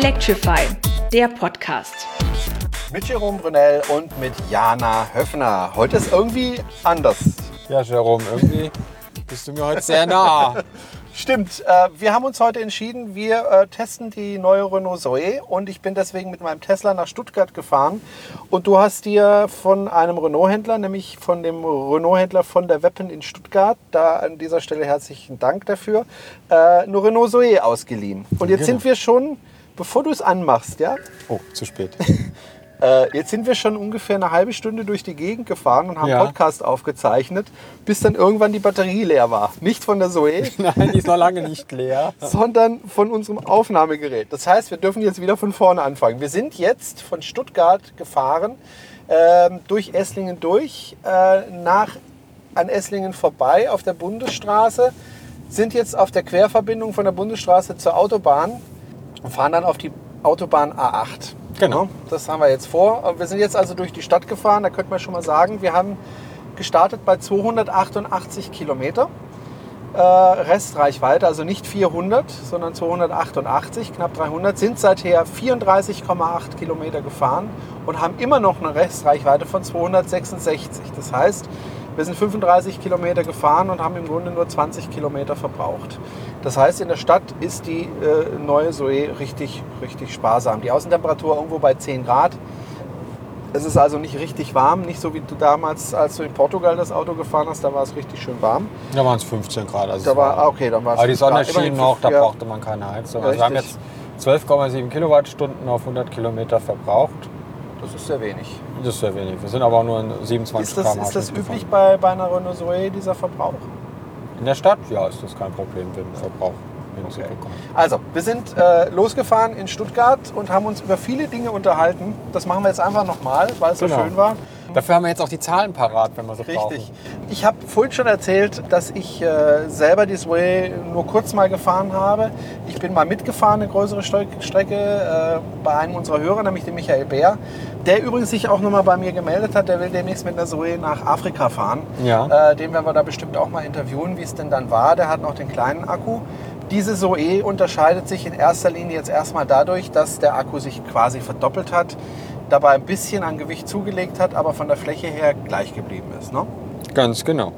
Electrify, der Podcast. Mit Jerome Brunel und mit Jana Höffner. Heute ist irgendwie anders. Ja, Jerome, irgendwie bist du mir heute sehr nah. Stimmt, äh, wir haben uns heute entschieden, wir äh, testen die neue Renault Zoe und ich bin deswegen mit meinem Tesla nach Stuttgart gefahren und du hast dir von einem Renault-Händler, nämlich von dem Renault-Händler von der Weppen in Stuttgart, da an dieser Stelle herzlichen Dank dafür, äh, eine Renault Zoe ausgeliehen. Und jetzt Genau. sind wir schon, bevor du es anmachst, ja, Oh, zu spät. Äh, jetzt sind wir schon ungefähr eine halbe Stunde durch die Gegend gefahren und haben Ja. Podcast aufgezeichnet, bis dann irgendwann die Batterie leer war. Nicht von der Zoe, Nein, die ist noch lange nicht leer. sondern von unserem Aufnahmegerät. Das heißt, wir dürfen jetzt wieder von vorne anfangen. Wir sind jetzt von Stuttgart gefahren, ähm, durch Esslingen durch, äh, nach an Esslingen vorbei auf der Bundesstraße, sind jetzt auf der Querverbindung von der Bundesstraße zur Autobahn und fahren dann auf die Autobahn A8. Genau. Das haben wir jetzt vor. Wir sind jetzt also durch die Stadt gefahren. Da könnte man schon mal sagen, wir haben gestartet bei 288 Kilometer. Äh, Restreichweite, also nicht 400, sondern 288, knapp 300, sind seither 34,8 Kilometer gefahren und haben immer noch eine Restreichweite von 266. Das heißt, wir sind 35 Kilometer gefahren und haben im Grunde nur 20 Kilometer verbraucht. Das heißt, in der Stadt ist die äh, neue Zoe richtig, richtig sparsam. Die Außentemperatur irgendwo bei 10 Grad. Es ist also nicht richtig warm, nicht so wie du damals, als du in Portugal das Auto gefahren hast, da war es richtig schön warm. Da waren es 15 Grad. Also Da war, okay, dann war es aber die 5 Grad. Sonne schien noch, da brauchte man keine Heizung. Also wir haben jetzt 12,7 Kilowattstunden auf 100 Kilometer verbraucht. Das ist sehr wenig. Das ist sehr wenig. Wir sind aber nur in 27 Ist das, ist das üblich bei, bei einer Renault Zoe, dieser Verbrauch? In der Stadt, ja, ist das kein Problem, den Verbrauch hinzubekommen. Also, wir sind äh, losgefahren in Stuttgart und haben uns über viele Dinge unterhalten. Das machen wir jetzt einfach nochmal, weil es so Genau. schön war. Dafür haben wir jetzt auch die Zahlen parat, wenn wir sie brauchen. Richtig. Ich habe vorhin schon erzählt, dass ich äh, selber die Sway nur kurz mal gefahren habe. Ich bin mal mitgefahren, eine größere Strecke äh, bei einem unserer Hörer, nämlich dem Michael Bär, der übrigens sich auch nochmal bei mir gemeldet hat. Der will demnächst mit einer Zoe nach Afrika fahren. Ja. Äh, den werden wir da bestimmt auch mal interviewen, wie es denn dann war. Der hat noch den kleinen Akku. Diese Zoe unterscheidet sich in erster Linie jetzt erstmal dadurch, dass der Akku sich quasi verdoppelt hat, dabei ein bisschen an Gewicht zugelegt hat, aber von der Fläche her gleich geblieben ist. Ne? Ganz genau.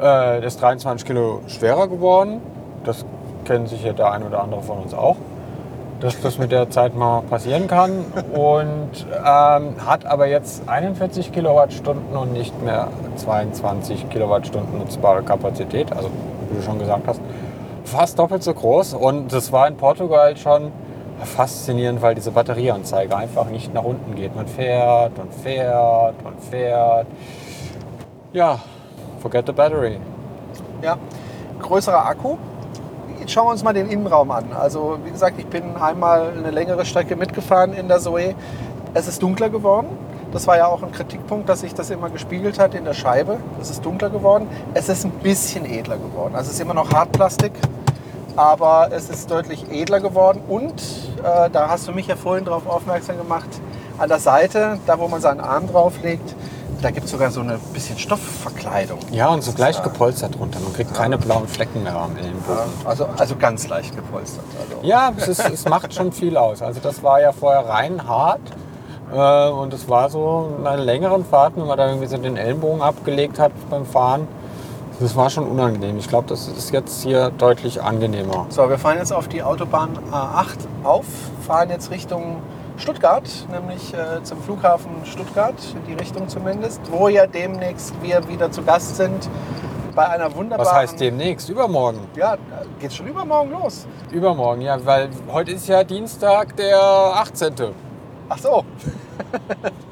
Äh, ist 23 Kilo schwerer geworden. Das kennen sicher der ein oder andere von uns auch. Dass das mit der Zeit mal passieren kann. Und ähm, hat aber jetzt 41 Kilowattstunden und nicht mehr 22 Kilowattstunden nutzbare Kapazität. Also, wie du schon gesagt hast, fast doppelt so groß. Und das war in Portugal schon faszinierend, weil diese Batterieanzeige einfach nicht nach unten geht. Man fährt und fährt und fährt. Ja, forget the battery. Ja, größerer Akku. Jetzt schauen wir uns mal den Innenraum an. Also wie gesagt, ich bin einmal eine längere Strecke mitgefahren in der Zoe. Es ist dunkler geworden. Das war ja auch ein Kritikpunkt, dass sich das immer gespiegelt hat in der Scheibe. Es ist dunkler geworden. Es ist ein bisschen edler geworden. Also es ist immer noch Hartplastik, aber es ist deutlich edler geworden. Und äh, da hast du mich ja vorhin darauf aufmerksam gemacht, an der Seite, da wo man seinen Arm drauflegt, da gibt es sogar so eine bisschen Stoffverkleidung. Ja, und so gleich Ja. gepolstert drunter. Man kriegt keine blauen Flecken mehr am Ellenbogen. Also, also ganz leicht gepolstert. Also. Ja, es, ist, es macht schon viel aus. Also das war ja vorher rein hart. Äh, und es war so in einer längeren Fahrt, wenn man da irgendwie so den Ellenbogen abgelegt hat beim Fahren. Das war schon unangenehm. Ich glaube, das ist jetzt hier deutlich angenehmer. So, wir fahren jetzt auf die Autobahn A8 auf, fahren jetzt Richtung Stuttgart, nämlich äh, zum Flughafen Stuttgart, in die Richtung zumindest, wo ja demnächst wir wieder zu Gast sind bei einer wunderbaren... Was heißt demnächst? Übermorgen. Ja, geht schon übermorgen los. Übermorgen, ja, weil heute ist ja Dienstag, der 18. Ach so,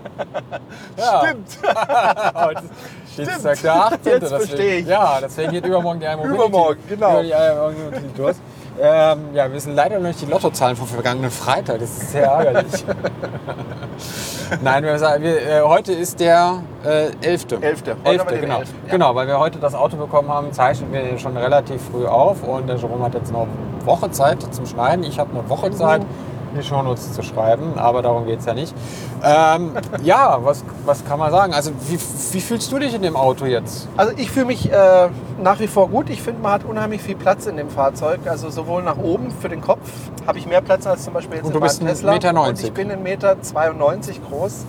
Ja. stimmt. Heute ist Dienstag, der 18. Jetzt verstehe ich. Ja, deswegen geht übermorgen die Mobility. Übermorgen, genau. Die Mobility los. Ähm, ja, wir wissen leider noch nicht die Lottozahlen vom vergangenen Freitag. Das ist sehr ärgerlich. Nein, wir sagen, wir, äh, heute ist der äh, 11. Elfte. Heute genau. Elften, ja. genau, weil wir heute das Auto bekommen haben, zeichnen wir schon relativ früh auf. Und der Jerome hat jetzt noch eine Woche Zeit zum Schneiden. Ich habe eine Woche Zeit. In die Shownotes zu schreiben, aber darum geht es ja nicht. Ähm, ja, was, was kann man sagen? Also wie, wie fühlst du dich in dem Auto jetzt? Also ich fühle mich äh, nach wie vor gut. Ich finde, man hat unheimlich viel Platz in dem Fahrzeug. Also sowohl nach oben für den Kopf habe ich mehr Platz als zum Beispiel jetzt Und du in bist Tesla. Meter Und 90. ich bin 1,92 Meter groß.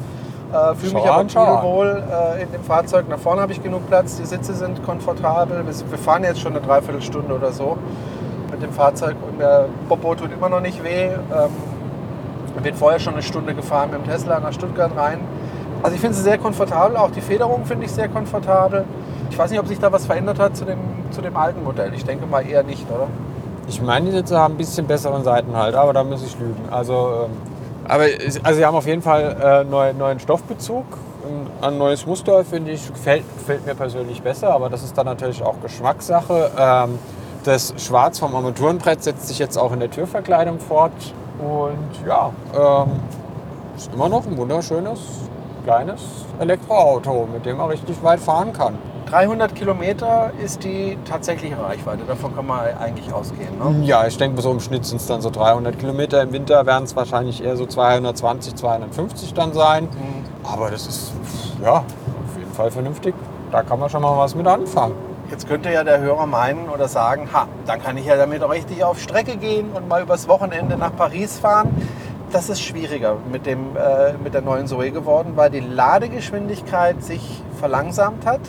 Äh, fühle mich aber an, schau an. wohl äh, in dem Fahrzeug. Nach vorne habe ich genug Platz. Die Sitze sind komfortabel. Wir fahren jetzt schon eine Dreiviertelstunde oder so mit dem Fahrzeug und der Popo tut immer noch nicht weh. Ähm, ich bin vorher schon eine Stunde gefahren mit dem Tesla nach Stuttgart rein. Also ich finde sie sehr komfortabel, auch die Federung finde ich sehr komfortabel. Ich weiß nicht, ob sich da was verändert hat zu dem, zu dem alten Modell. Ich denke mal eher nicht, oder? Ich meine, die Sitze haben ein bisschen besseren Seitenhalt, aber da muss ich lügen. Also, ähm, aber also sie haben auf jeden Fall äh, neu, neuen Stoffbezug. Ein, ein neues Muster, finde ich, gefällt, gefällt mir persönlich besser, aber das ist dann natürlich auch Geschmackssache. Ähm, das Schwarz vom Armaturenbrett setzt sich jetzt auch in der Türverkleidung fort. Und ja, ähm, ist immer noch ein wunderschönes, kleines Elektroauto, mit dem man richtig weit fahren kann. 300 Kilometer ist die tatsächliche Reichweite. Davon kann man eigentlich ausgehen. Ne? Ja, ich denke, so im Schnitt sind es dann so 300 Kilometer. Im Winter werden es wahrscheinlich eher so 220, 250 dann sein. Aber das ist ja auf jeden Fall vernünftig. Da kann man schon mal was mit anfangen. Jetzt könnte ja der Hörer meinen oder sagen, ha, dann kann ich ja damit auch richtig auf Strecke gehen und mal übers Wochenende nach Paris fahren. Das ist schwieriger mit, dem, äh, mit der neuen Zoe geworden, weil die Ladegeschwindigkeit sich verlangsamt hat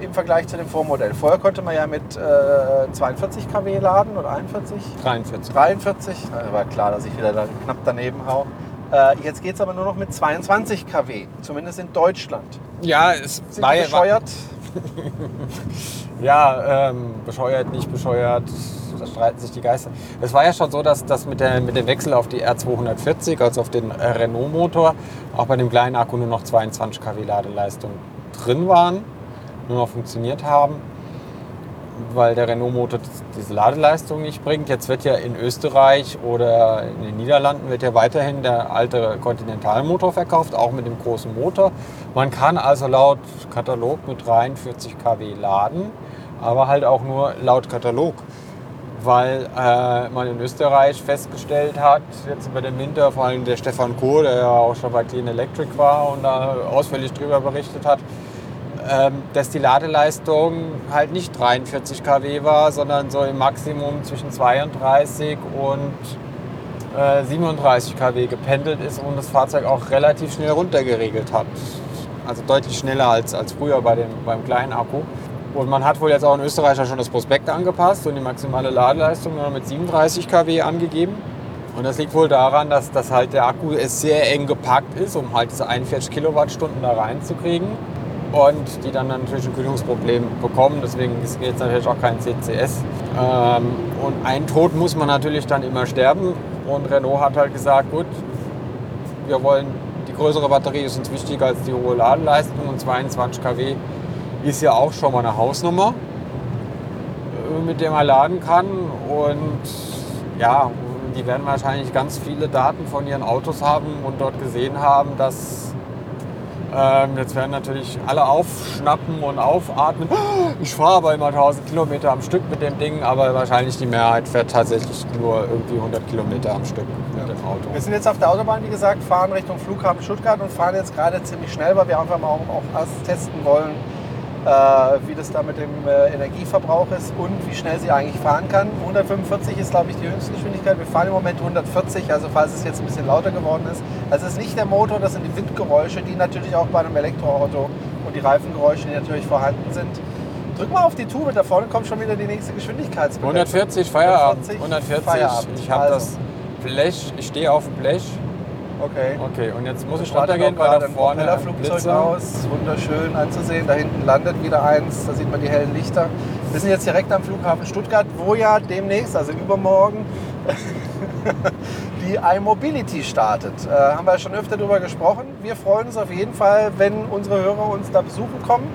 im Vergleich zu dem Vormodell. Vorher konnte man ja mit äh, 42 kW laden oder 41. 43. 43, Na, war klar, dass ich wieder da knapp daneben hau. Äh, jetzt geht es aber nur noch mit 22 kW, zumindest in Deutschland. Ja, es Sind war bescheuert? ja ähm, bescheuert, nicht bescheuert. Da streiten sich die Geister. Es war ja schon so, dass das mit, der, mit dem Wechsel auf die R240, also auf den äh, Renault-Motor, auch bei dem kleinen Akku nur noch 22 kW Ladeleistung drin waren, nur noch funktioniert haben, weil der Renault-Motor diese Ladeleistung nicht bringt. Jetzt wird ja in Österreich oder in den Niederlanden wird ja weiterhin der alte Continental-Motor verkauft, auch mit dem großen Motor. Man kann also laut Katalog mit 43 kW laden, aber halt auch nur laut Katalog weil äh, man in Österreich festgestellt hat, jetzt über den Winter, vor allem der Stefan Kohl, der ja auch schon bei Clean Electric war und da ausführlich drüber berichtet hat, dass die Ladeleistung halt nicht 43 kW war, sondern so im Maximum zwischen 32 und äh, 37 kW gependelt ist und das Fahrzeug auch relativ schnell runtergeregelt hat. Also deutlich schneller als, als früher bei dem, beim kleinen Akku. Und man hat wohl jetzt auch in Österreich schon das Prospekt angepasst und die maximale Ladeleistung nur mit 37 kW angegeben. Und das liegt wohl daran, dass, dass halt der Akku sehr eng gepackt ist, um halt diese 41 Kilowattstunden da reinzukriegen. Und die dann natürlich ein Kühlungsproblem bekommen. Deswegen ist jetzt natürlich auch kein CCS. Ähm, und ein Tod muss man natürlich dann immer sterben. Und Renault hat halt gesagt, gut, wir wollen, die größere Batterie ist uns wichtiger als die hohe Ladeleistung. Und 22 kW ist ja auch schon mal eine Hausnummer, äh, mit der man laden kann. Und ja, die werden wahrscheinlich ganz viele Daten von ihren Autos haben und dort gesehen haben, dass ähm, jetzt werden natürlich alle aufschnappen und aufatmen. Ich fahre aber immer 1000 Kilometer am Stück mit dem Ding, aber wahrscheinlich die Mehrheit fährt tatsächlich nur irgendwie 100 Kilometer am Stück mit dem Auto. Wir sind jetzt auf der Autobahn, wie gesagt, fahren Richtung Flughafen Stuttgart und fahren jetzt gerade ziemlich schnell, weil wir einfach mal auch, auch testen wollen, wie das da mit dem äh, Energieverbrauch ist und wie schnell sie eigentlich fahren kann. 145 ist, glaube ich, die höchste Geschwindigkeit. Wir fahren im Moment 140, also falls es jetzt ein bisschen lauter geworden ist. Also es ist nicht der Motor, das sind die Windgeräusche, die natürlich auch bei einem Elektroauto und die Reifengeräusche, die natürlich vorhanden sind. Drück mal auf die Tube, da vorne kommt schon wieder die nächste Geschwindigkeitsbegrenzung. 140 Feierabend. 140 140. Feierabend. Ich habe Also. das Blech, ich stehe auf dem Blech. Okay. Okay, und jetzt muss ich runtergehen, weil da vorne ein Blitzer. aus. Wunderschön anzusehen. Da hinten landet wieder eins. Da sieht man die hellen Lichter. Wir sind jetzt direkt am Flughafen Stuttgart, wo ja demnächst, also übermorgen, die iMobility startet. Äh, haben wir ja schon öfter darüber gesprochen. Wir freuen uns auf jeden Fall, wenn unsere Hörer uns da besuchen kommen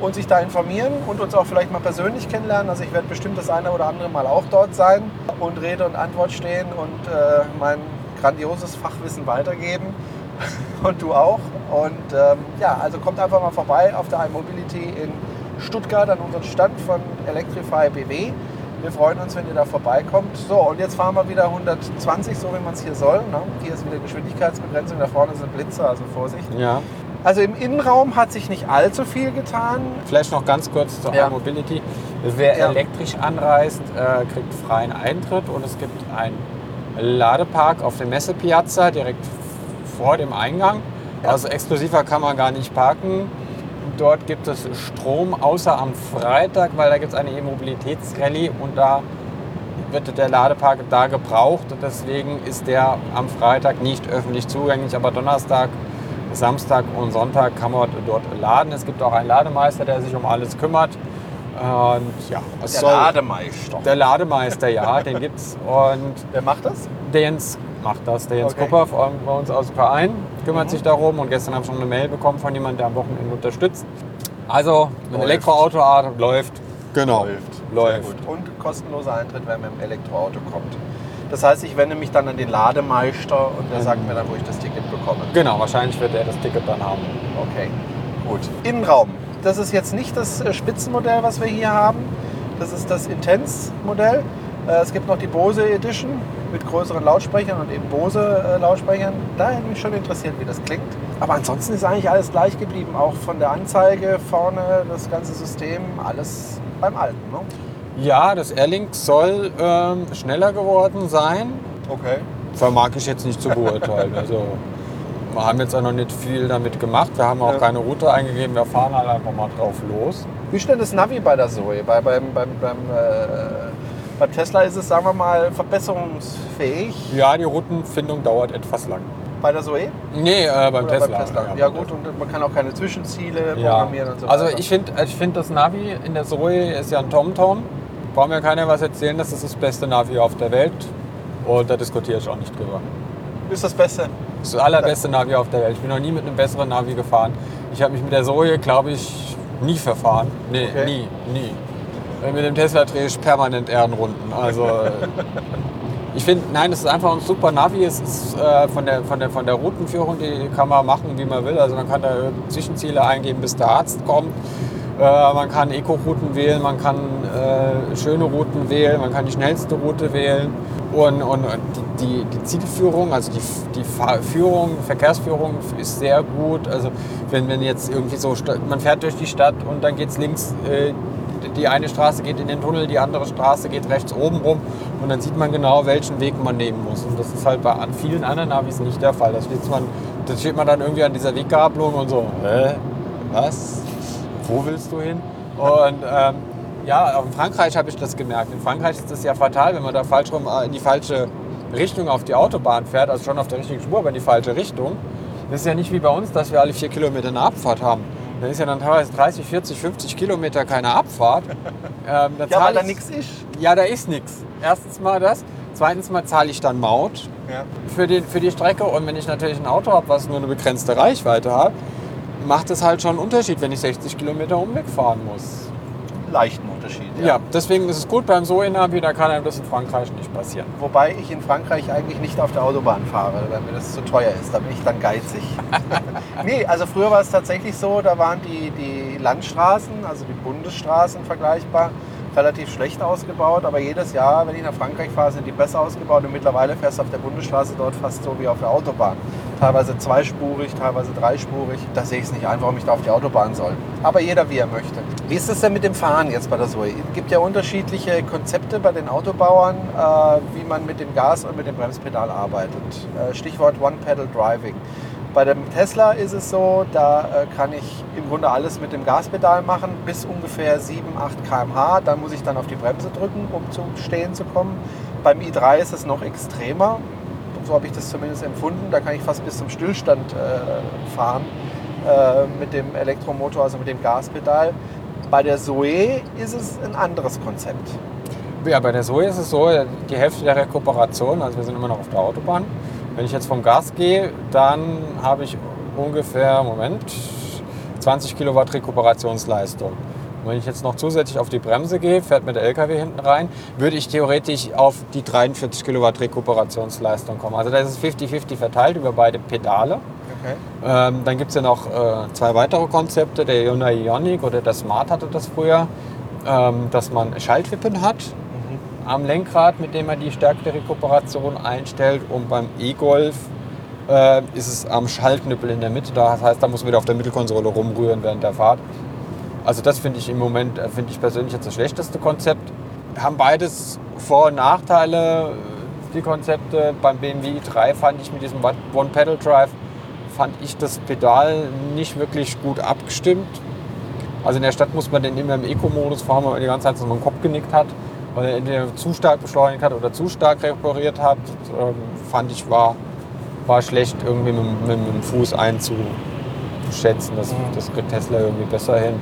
und sich da informieren und uns auch vielleicht mal persönlich kennenlernen. Also ich werde bestimmt das eine oder andere Mal auch dort sein und Rede und Antwort stehen und äh, mein grandioses Fachwissen weitergeben. Und du auch. Und ähm, ja, also kommt einfach mal vorbei auf der iMobility in Stuttgart an unseren Stand von Electrify BW. Wir freuen uns, wenn ihr da vorbeikommt. So, und jetzt fahren wir wieder 120, so wie man es hier soll. Ne? Hier ist wieder Geschwindigkeitsbegrenzung, da vorne sind Blitzer, also Vorsicht. Ja. Also im Innenraum hat sich nicht allzu viel getan. Vielleicht noch ganz kurz zur Ja. Mobility. Wer Ja. elektrisch anreist, äh, kriegt freien Eintritt und es gibt einen Ladepark auf der Messepiazza direkt vor dem Eingang. Ja. Also exklusiver kann man gar nicht parken. Dort gibt es Strom, außer am Freitag, weil da gibt es eine E-Mobilitätsrallye und da wird der Ladepark da gebraucht. Deswegen ist der am Freitag nicht öffentlich zugänglich, aber Donnerstag, Samstag und Sonntag kann man dort laden. Es gibt auch einen Lademeister, der sich um alles kümmert. Und ja, es Der soll- Lademeister. der Lademeister, ja, den gibt's. Und Wer macht das? der Jens macht das. Der Jens Okay. Kupper von- bei uns aus dem Verein kümmert Mhm. sich darum. Und gestern habe ich schon eine Mail bekommen von jemandem, der am Wochenende unterstützt. Also, ein Läuft. Elektroauto läuft. Genau. Läuft. Sehr gut. Und kostenloser Eintritt, wenn man im Elektroauto kommt. Das heißt, ich wende mich dann an den Lademeister und der sagt mir dann, wo ich das Ticket bekomme. Genau, wahrscheinlich wird er das Ticket dann haben. Okay, gut. Innenraum. Das ist jetzt nicht das äh, Spitzenmodell, was wir hier haben. Das ist das Intense-Modell. Äh, Es gibt noch die Bose Edition mit größeren Lautsprechern und eben Bose-Lautsprechern. Da hätte mich schon interessiert, wie das klingt. Aber ansonsten ist eigentlich alles gleich geblieben. Auch von der Anzeige vorne, das ganze System, alles beim Alten. Ne? Ja, das Airlink soll ähm, schneller geworden sein. Okay. Vermag ich jetzt nicht zu beurteilen. Also, wir haben jetzt auch noch nicht viel damit gemacht. Wir haben auch Ja. keine Route eingegeben. Wir fahren halt einfach mal drauf los. Wie ist denn das Navi bei der Zoe? Bei, beim, beim, beim, äh, beim Tesla ist es, sagen wir mal, verbesserungsfähig. Ja, die Routenfindung dauert etwas lang. Bei der Zoe? Nee, äh, beim, Tesla. beim Tesla. Ja, gut, und man kann auch keine Zwischenziele Ja. programmieren und so Also weiter. ich finde ich find das Navi in der Zoe ist ja ein TomTom. Braucht mir keiner was erzählen, das ist das beste Navi auf der Welt. Und da diskutiere ich auch nicht drüber. ist das Beste. Das ist das allerbeste Navi auf der Welt. Ich bin noch nie mit einem besseren Navi gefahren. Ich habe mich mit der Zoe, glaube ich, nie verfahren. Nee, Okay. nie, nie. Mit dem Tesla drehe ich permanent Ehrenrunden. Also ich finde, nein, es ist einfach ein super Navi. Es ist äh, von, der, von, der, von der Routenführung, die kann man machen, wie man will. Also man kann da Zwischenziele eingeben, bis der Arzt kommt. Äh, man kann Eco-Routen wählen, man kann äh, schöne Routen wählen, man kann die schnellste Route wählen. Und, und die, die, die Zielführung, also die, die Führung, Verkehrsführung ist sehr gut. Also wenn, wenn jetzt irgendwie so, man fährt durch die Stadt und dann geht es links, äh, die eine Straße geht in den Tunnel, die andere Straße geht rechts oben rum und dann sieht man genau, welchen Weg man nehmen muss. Und das ist halt bei vielen anderen Navis nicht der Fall. Da steht man, da steht man dann irgendwie an dieser Weggabelung und so, hä, was? Wo willst du hin? Und ähm, ja, auch in Frankreich habe ich das gemerkt. In Frankreich ist das ja fatal, wenn man da falsch rum äh, in die falsche Richtung auf die Autobahn fährt, also schon auf der richtigen Spur, aber in die falsche Richtung. Das ist ja nicht wie bei uns, dass wir alle vier Kilometer eine Abfahrt haben. Da ist ja dann teilweise 30, 40, 50 Kilometer keine Abfahrt. Ähm, da Ja, weil da ich- nichts ist. Ja, da ist nichts. Erstens mal das. Zweitens mal zahle ich dann Maut Ja. für, den, für die Strecke. Und wenn ich natürlich ein Auto habe, was nur eine begrenzte Reichweite hat, macht es halt schon einen Unterschied, wenn ich 60 Kilometer Umweg fahren muss. Leichten Unterschied. Ja, deswegen ist es gut beim Zoe-Navi, da kann einem das in Frankreich nicht passieren. Wobei ich in Frankreich eigentlich nicht auf der Autobahn fahre, weil mir das zu teuer ist. Da bin ich dann geizig. nee, also früher war es tatsächlich so, da waren die, die Landstraßen, also die Bundesstraßen vergleichbar, relativ schlecht ausgebaut. Aber jedes Jahr, wenn ich nach Frankreich fahre, sind die besser ausgebaut. Und mittlerweile fährst du auf der Bundesstraße dort fast so wie auf der Autobahn. Teilweise zweispurig, teilweise dreispurig. Da sehe ich es nicht ein, warum ich da auf die Autobahn soll. Aber jeder wie er möchte. Wie ist es denn mit dem Fahren jetzt bei der Zoe? Es gibt ja unterschiedliche Konzepte bei den Autobauern, äh, wie man mit dem Gas und mit dem Bremspedal arbeitet. Äh, Stichwort One-Pedal-Driving. Bei dem Tesla ist es so, da äh, kann ich im Grunde alles mit dem Gaspedal machen, bis ungefähr 7, 8 km/h. Dann muss ich dann auf die Bremse drücken, um zum Stehen zu kommen. Beim i3 ist es noch extremer. So habe ich das zumindest empfunden. Da kann ich fast bis zum Stillstand äh, fahren äh, mit dem Elektromotor, also mit dem Gaspedal. Bei der Zoe ist es ein anderes Konzept. Ja, bei der Zoe ist es so, die Hälfte der Rekuperation, also wir sind immer noch auf der Autobahn. Wenn ich jetzt vom Gas gehe, dann habe ich ungefähr, Moment, 20 Kilowatt Rekuperationsleistung. Und wenn ich jetzt noch zusätzlich auf die Bremse gehe, fährt mir der LKW hinten rein, würde ich theoretisch auf die 43 Kilowatt Rekuperationsleistung kommen. Also das ist 50-50 verteilt über beide Pedale. Okay. Ähm, dann gibt es ja noch äh, zwei weitere Konzepte. Der Hyundai Ioniq oder der Smart hatte das früher, ähm, dass man Schaltwippen hat. am Lenkrad, mit dem man die Stärke der Rekuperation einstellt. Und beim E-Golf äh, ist es am Schaltknüppel in der Mitte. Das heißt, da muss man wieder auf der Mittelkonsole rumrühren während der Fahrt. Also das finde ich im Moment, äh, finde ich persönlich jetzt das schlechteste Konzept. Haben beides Vor- und Nachteile, die Konzepte. Beim BMW i3 fand ich mit diesem One-Pedal-Drive, fand ich das Pedal nicht wirklich gut abgestimmt. Also in der Stadt muss man den immer im Eco-Modus fahren, weil man die ganze Zeit so den Kopf genickt hat, weil er entweder zu stark beschleunigt hat oder zu stark repariert hat. Ähm, fand ich war, war schlecht irgendwie mit, mit, mit dem Fuß einzuschätzen. Das, das kriegt Tesla irgendwie besser hin.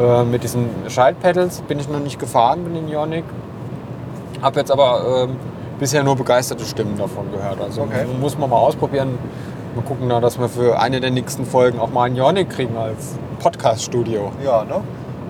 Äh, mit diesen Schaltpedals bin ich noch nicht gefahren mit den Ionic. Habe jetzt aber ähm, bisher nur begeisterte Stimmen davon gehört. Also Okay. muss man mal ausprobieren. Mal gucken, na, dass wir für eine der nächsten Folgen auch mal einen Ionic kriegen als Podcast-Studio. Ja, ne?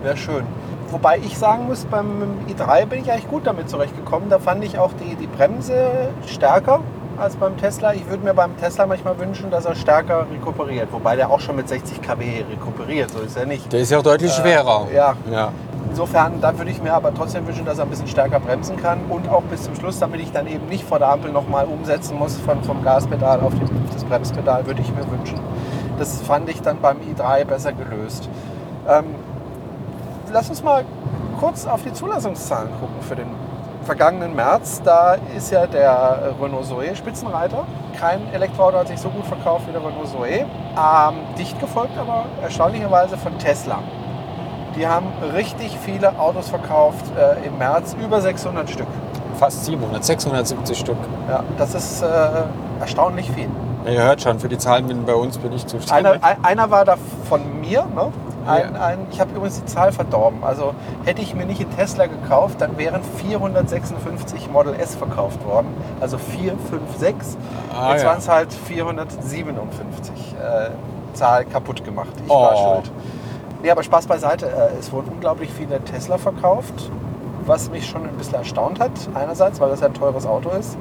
Wäre schön. Wobei ich sagen muss, beim i3 bin ich eigentlich gut damit zurechtgekommen. Da fand ich auch die, die Bremse stärker als beim Tesla. Ich würde mir beim Tesla manchmal wünschen, dass er stärker rekuperiert. Wobei der auch schon mit 60 kW rekuperiert. So ist er nicht. Der ist ja auch deutlich Äh, schwerer. ja. ja. Insofern, da würde ich mir aber trotzdem wünschen, dass er ein bisschen stärker bremsen kann und auch bis zum Schluss, damit ich dann eben nicht vor der Ampel nochmal umsetzen muss von, vom Gaspedal auf, das Bremspedal, würde ich mir wünschen. Das fand ich dann beim i3 besser gelöst. Ähm, lass uns mal kurz auf die Zulassungszahlen gucken für den vergangenen März. Da ist ja der Renault Zoe Spitzenreiter. Kein Elektroauto hat sich so gut verkauft wie der Renault Zoe. Ähm, dicht gefolgt aber erstaunlicherweise von Tesla. Die haben richtig viele Autos verkauft äh, im März, über 600 Stück. Fast 700, 670 Stück. Ja, das ist äh, erstaunlich viel. Ihr hört schon, für die Zahlen bin bei uns bin ich zuständig. Einer, ein- einer war da von mir. Ne? Ein, Ja. ein, ich habe übrigens die Zahl verdorben. Also hätte ich mir nicht einen Tesla gekauft, dann wären 456 Model S verkauft worden. Also 456. Ah, Jetzt ja. waren es halt 457. Äh, Zahl kaputt gemacht. Ich war Oh. schuld. Nee, aber Spaß beiseite. Äh, Es wurden unglaublich viele Tesla verkauft, was mich schon ein bisschen erstaunt hat. Einerseits, weil das ein teures Auto ist.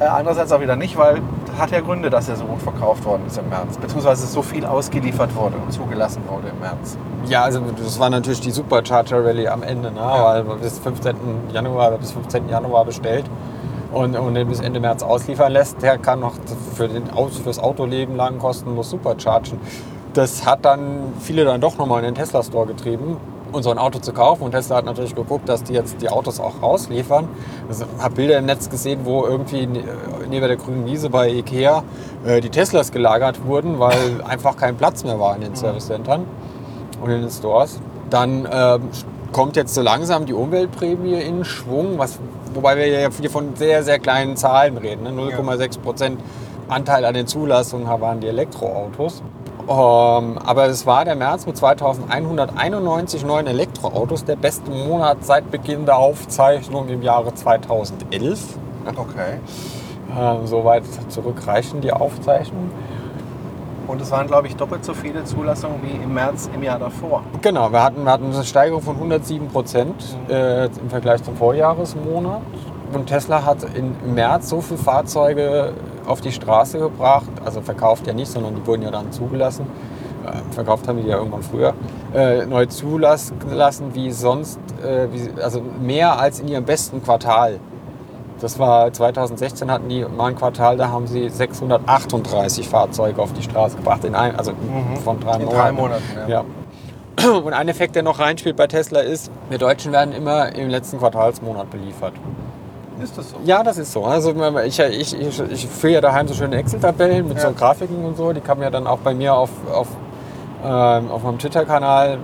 Äh, Andererseits auch wieder nicht, weil hat ja Gründe, dass er so gut verkauft worden ist im März. Beziehungsweise so viel ausgeliefert wurde und zugelassen wurde im März. Ja, also das war natürlich die Supercharger Rally am Ende, ne? weil wir bis 15. Januar, bis 15. Januar bestellt und, und den bis Ende März ausliefern lässt, der kann noch für, den, Auto- fürs Autoleben lang kostenlos superchargen. Das hat dann viele dann doch nochmal in den Tesla Store getrieben, um so ein Auto zu kaufen. Und Tesla hat natürlich geguckt, dass die jetzt die Autos auch rausliefern. Also, habe Bilder im Netz gesehen, wo irgendwie ne- neben der grünen Wiese bei Ikea äh, die Teslas gelagert wurden, weil einfach kein Platz mehr war in den Service-Centern und in den Stores. Dann ähm, kommt jetzt so langsam die Umweltprämie in Schwung, was, wobei wir ja hier von sehr, sehr kleinen Zahlen reden. Ne? 0,6 Prozent Anteil an den Zulassungen waren die Elektroautos. Ähm, aber es war der März mit 2191 neuen Elektroautos, der beste Monat seit Beginn der Aufzeichnung im Jahre 2011. Okay. Ähm, Soweit zurück reichen die Aufzeichnungen. Und es waren, glaube ich, doppelt so viele Zulassungen wie im März im Jahr davor. Genau, wir hatten, wir hatten eine Steigerung von 107 Prozent äh, im Vergleich zum Vorjahresmonat. Und Tesla hat im März so viele Fahrzeuge auf die Straße gebracht, also verkauft ja nicht, sondern die wurden ja dann zugelassen. Äh, verkauft haben die ja irgendwann früher. Äh, neu zulassen wie sonst, äh, wie, also mehr als in ihrem besten Quartal. Das war 2016 hatten die mal ein Quartal, da haben sie 638 Fahrzeuge auf die Straße gebracht, in ein, also von drei In Monaten. drei Monaten, ja. Ja. Und ein Effekt, der noch reinspielt bei Tesla ist, wir Deutschen werden immer im letzten Quartalsmonat beliefert. Ist das so? Ja, das ist so. Also ich, ich, ich, ich führe ja daheim so schöne Excel-Tabellen mit Ja. so Grafiken und so. Die kann man ja dann auch bei mir auf, auf, ähm, auf meinem Twitter-Kanal,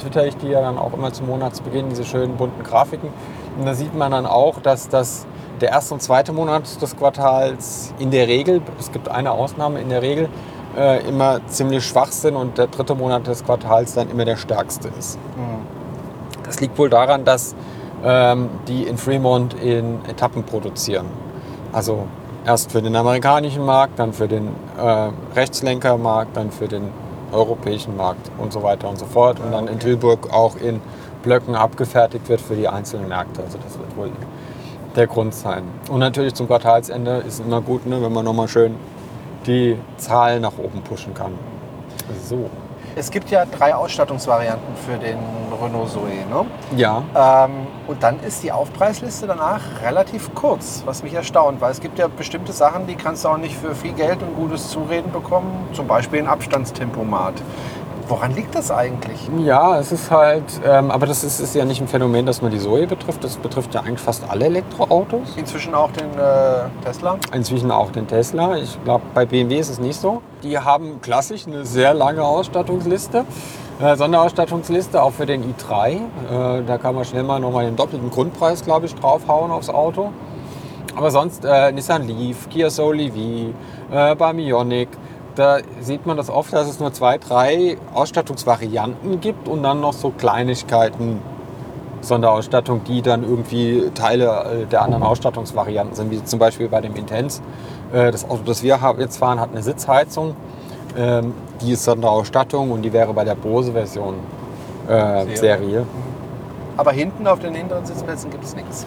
twitter ich die ja dann auch immer zum Monatsbeginn, diese schönen bunten Grafiken. Und da sieht man dann auch, dass das der erste und zweite Monat des Quartals in der Regel, es gibt eine Ausnahme, in der Regel äh, immer ziemlich schwach sind und der dritte Monat des Quartals dann immer der stärkste ist. Das liegt wohl daran, dass die in Fremont in Etappen produzieren. Also erst für den amerikanischen Markt, dann für den äh, Rechtslenkermarkt, dann für den europäischen Markt und so weiter und so fort. Und dann in Tilburg auch in Blöcken abgefertigt wird für die einzelnen Märkte. Also das wird wohl der Grund sein. Und natürlich zum Quartalsende ist immer gut, ne, wenn man nochmal schön die Zahlen nach oben pushen kann. So. Es gibt ja drei Ausstattungsvarianten für den Renault Zoe. Ne? Ja. Ähm, und dann ist die Aufpreisliste danach relativ kurz, was mich erstaunt, weil es gibt ja bestimmte Sachen, die kannst du auch nicht für viel Geld und gutes Zureden bekommen, zum Beispiel ein Abstandstempomat. Woran liegt das eigentlich? Ja, es ist halt, ähm, aber das ist, ist ja nicht ein Phänomen, das nur die Zoe betrifft. Das betrifft ja eigentlich fast alle Elektroautos. Inzwischen auch den äh, Tesla. Inzwischen auch den Tesla. Ich glaube, bei BMW ist es nicht so. Die haben klassisch eine sehr lange Ausstattungsliste. Äh, Sonderausstattungsliste auch für den i3. Äh, da kann man schnell mal nochmal den doppelten Grundpreis, glaube ich, draufhauen aufs Auto. Aber sonst äh, Nissan Leaf, Kia Soul EV, äh, Bamionic, da sieht man das oft, dass es nur zwei, drei Ausstattungsvarianten gibt und dann noch so Kleinigkeiten, Sonderausstattung, die dann irgendwie Teile äh, der anderen Ausstattungsvarianten sind, wie zum Beispiel bei dem Intense. Äh, Das Auto, das wir jetzt fahren, hat eine Sitzheizung. Ähm, Die ist Sonderausstattung und die wäre bei der Bose-Version äh, Serie. Serie. Aber hinten auf den hinteren Sitzplätzen gibt es nichts.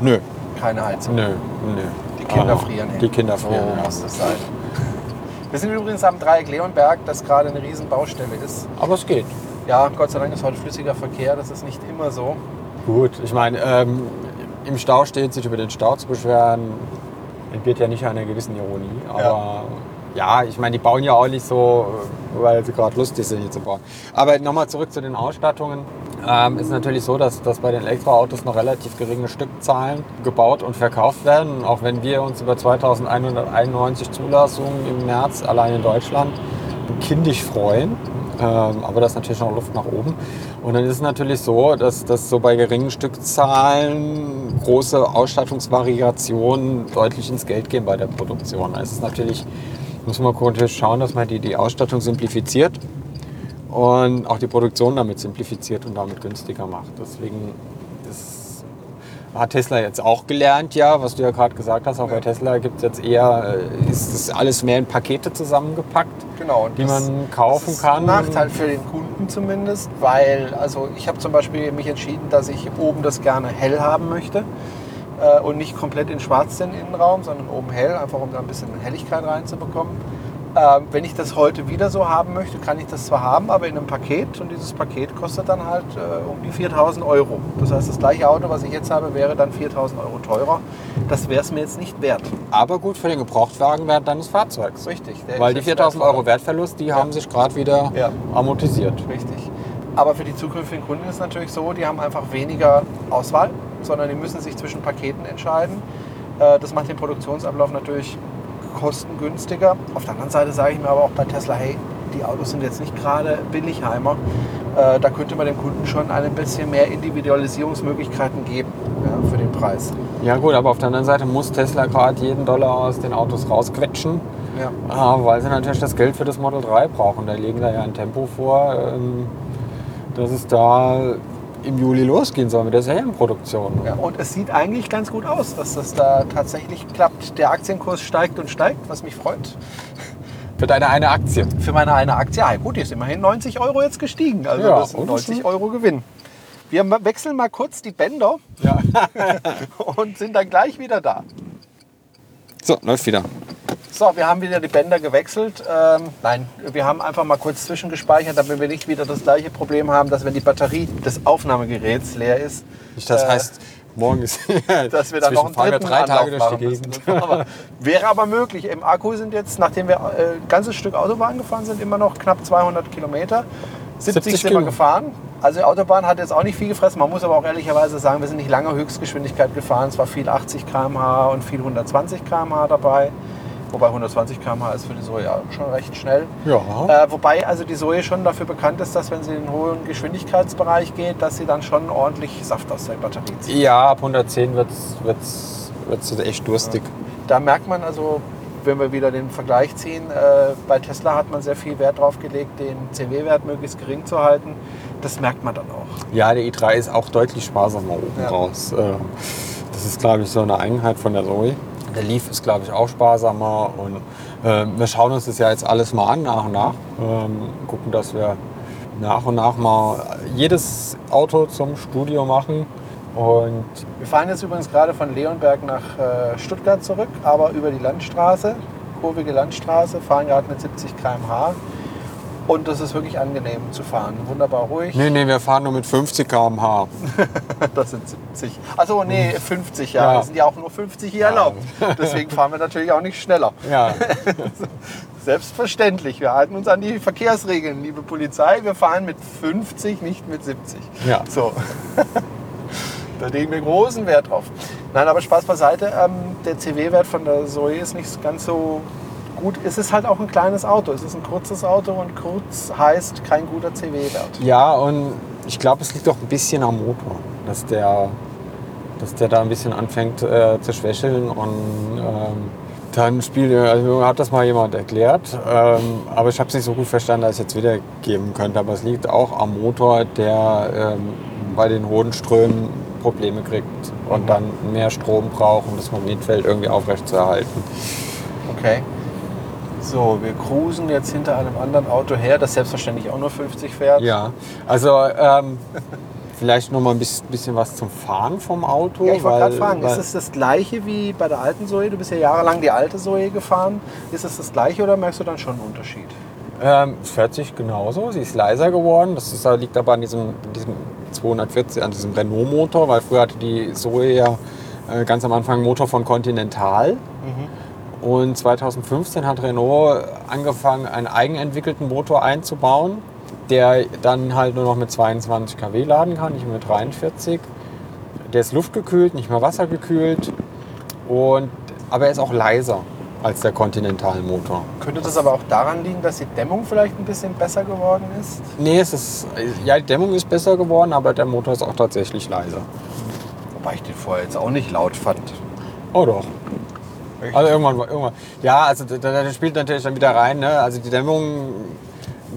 Nö, Keine Heizung. nö, nö. Die Kinder Ah, frieren. Die Kinder frieren. So ja. muss es sein. Wir sind übrigens am Dreieck Leonberg, das gerade eine riesen Baustelle ist. Aber es geht. Ja, Gott sei Dank ist heute flüssiger Verkehr, das ist nicht immer so. Gut, ich meine, ähm, im Stau stehen, sich über den Stau zu beschweren, entbehrt ja nicht einer gewissen Ironie. Aber ja, ich meine, die bauen ja auch nicht so, äh, weil sie gerade lustig sind, hier zu bauen. Aber nochmal zurück zu den Ausstattungen. Ähm, ist natürlich so, dass, dass bei den Elektroautos noch relativ geringe Stückzahlen gebaut und verkauft werden. Auch wenn wir uns über 2191 Zulassungen im März allein in Deutschland kindisch freuen. Ähm, aber da ist natürlich noch Luft nach oben. Und dann ist es natürlich so, dass, dass so bei geringen Stückzahlen große Ausstattungsvariationen deutlich ins Geld gehen bei der Produktion. Es ist natürlich, muss man natürlich schauen, dass man die, die Ausstattung simplifiziert und auch die Produktion damit simplifiziert und damit günstiger macht. Deswegen ist, hat Tesla jetzt auch gelernt, ja, was du ja gerade gesagt hast. Auch bei Tesla gibt es jetzt eher, äh, ist das alles mehr in Pakete zusammengepackt. Genau. Die das- man kaufen das ist kann. Ein Nachteil für den Kunden zumindest, weil also ich habe zum Beispiel mich entschieden, dass ich oben das gerne hell haben möchte äh, und nicht komplett in schwarz den Innenraum, sondern oben hell, einfach um da ein bisschen Helligkeit reinzubekommen. Ähm, wenn ich das heute wieder so haben möchte, kann ich das zwar haben, aber in einem Paket und dieses Paket kostet dann halt äh, um die 4000 Euro. Das heißt, das gleiche Auto, was ich jetzt habe, wäre dann 4000 Euro teurer. Das wäre es mir jetzt nicht wert. Aber gut für den Gebrauchtwagenwert deines Fahrzeugs. Richtig. Weil die jetzt 4000 wertvoller. Euro Wertverlust, die haben sich gerade wieder Ja. amortisiert. Richtig. Aber für die zukünftigen Kunden ist es natürlich so, die haben einfach weniger Auswahl, sondern die müssen sich zwischen Paketen entscheiden. Äh, Das macht den Produktionsablauf natürlich kostengünstiger. Auf der anderen Seite sage ich mir aber auch bei Tesla, hey, die Autos sind jetzt nicht gerade Billigheimer. Äh, Da könnte man dem Kunden schon ein bisschen mehr Individualisierungsmöglichkeiten geben für den Preis. Ja gut, aber auf der anderen Seite muss Tesla gerade jeden Dollar aus den Autos rausquetschen, Ja. ah, weil sie natürlich das Geld für das Model 3 brauchen. Da legen da ja ein Tempo vor, ähm, dass es da im Juli losgehen soll mit der Serienproduktion. Ja, und es sieht eigentlich ganz gut aus, dass das da tatsächlich klappt. Der Aktienkurs steigt und steigt, was mich freut. Für deine eine Aktie. Für meine eine Aktie, ja gut, die ist immerhin 90 Euro jetzt gestiegen. Also Ja, das sind und 90 schon- Euro Gewinn. Wir wechseln mal kurz die Bänder Ja. und sind dann gleich wieder da. So, läuft wieder. So, wir haben wieder die Bänder gewechselt. Ähm, nein, wir haben einfach mal kurz zwischengespeichert, damit wir nicht wieder das gleiche Problem haben, dass wenn die Batterie des Aufnahmegeräts leer ist, Nicht, das äh, heißt, morgen ist dass wir dann noch einen dritten drei Tage Anlauf durch die Gegend. müssen. Aber, wäre aber möglich. Im Akku sind jetzt, nachdem wir äh, ein ganzes Stück Autobahn gefahren sind, immer noch knapp 200 Kilometer. 70, 70 sind wir gefahren. Also die Autobahn hat jetzt auch nicht viel gefressen. Man muss aber auch ehrlicherweise sagen, wir sind nicht lange Höchstgeschwindigkeit gefahren. Es war viel 80 km/h und viel 120 km/h dabei. Wobei 120 km/h ist für die Zoe auch schon recht schnell. Ja. Äh, wobei also die Zoe schon dafür bekannt ist, dass wenn sie in den hohen Geschwindigkeitsbereich geht, dass sie dann schon ordentlich Saft aus der Batterie zieht. ja, ab 110 wird es wird's echt durstig. Da merkt man also, wenn wir wieder den Vergleich ziehen, äh, bei Tesla hat man sehr viel Wert drauf gelegt, den CW-Wert möglichst gering zu halten. Das merkt man dann auch. Ja, der i3 ist auch deutlich sparsamer oben Ja. raus. Äh, Das ist, glaube ich, so eine Eigenheit von der Zoe. Der Leaf ist, glaube ich, auch sparsamer. Und äh, wir schauen uns das ja jetzt alles mal an, nach und nach. Ähm, gucken, dass wir nach und nach mal jedes Auto zum Studio machen. Und Wir fahren jetzt übrigens gerade von Leonberg nach äh, Stuttgart zurück, aber über die Landstraße, kurvige Landstraße, fahren gerade mit 70 km/h. Und das ist wirklich angenehm zu fahren. Wunderbar ruhig. Nee, nee, wir fahren nur mit 50 km/h. Das sind 70. Also nee, 50 ja. Ja. Es sind ja auch nur 50 hier erlaubt. Deswegen fahren wir natürlich auch nicht schneller. Ja, Selbstverständlich. Wir halten uns an die Verkehrsregeln, liebe Polizei. Wir fahren mit 50, nicht mit 70. ja. So. da legen wir großen Wert drauf. Nein, aber Spaß beiseite. Ähm, der CW-Wert von der Zoe ist nicht ganz so gut. Es ist halt auch ein kleines Auto. Es ist ein kurzes Auto und kurz heißt kein guter CW-Wert. Ja, und ich glaube, es liegt auch ein bisschen am Motor, dass der, dass der da ein bisschen anfängt äh, zu schwächeln. Und ähm, dann spielt, also hat das mal jemand erklärt, ähm, aber ich habe es nicht so gut verstanden, dass ich es jetzt wiedergeben könnte. Aber es liegt auch am Motor, der ähm, bei den hohen Strömen Probleme kriegt und dann mehr Strom braucht, um das Magnetfeld irgendwie aufrechtzuerhalten. Okay. So, wir cruisen jetzt hinter einem anderen Auto her, das selbstverständlich auch nur 50 fährt. Ja, also ähm, vielleicht noch mal ein bisschen, was zum Fahren vom Auto. Ja, ich wollte gerade fragen, ist es das gleiche wie bei der alten Zoe? Du bist ja jahrelang die alte Zoe gefahren. Ist es das gleiche oder merkst du dann schon einen Unterschied? Ähm, fährt sich genauso. Sie ist leiser geworden. Das ist, liegt aber an diesem, diesem 240, an diesem Renault-Motor, weil früher hatte die Zoe ja äh, ganz am Anfang einen Motor von Continental. Und 2015 hat Renault angefangen, einen eigenentwickelten Motor einzubauen, der dann halt nur noch mit 22 kW laden kann, nicht mehr mit 43. Der ist luftgekühlt, nicht mehr wassergekühlt. Und, aber er ist auch leiser als der Continental-Motor. Könnte das aber auch daran liegen, dass die Dämmung vielleicht ein bisschen besser geworden ist? Nee, es ist, ja, die Dämmung ist besser geworden, aber der Motor ist auch tatsächlich leiser. Wobei ich den vorher jetzt auch nicht laut fand. Oh doch. Also irgendwann, irgendwann. Ja, also da, da spielt natürlich dann wieder rein. Ne? Also die Dämmungen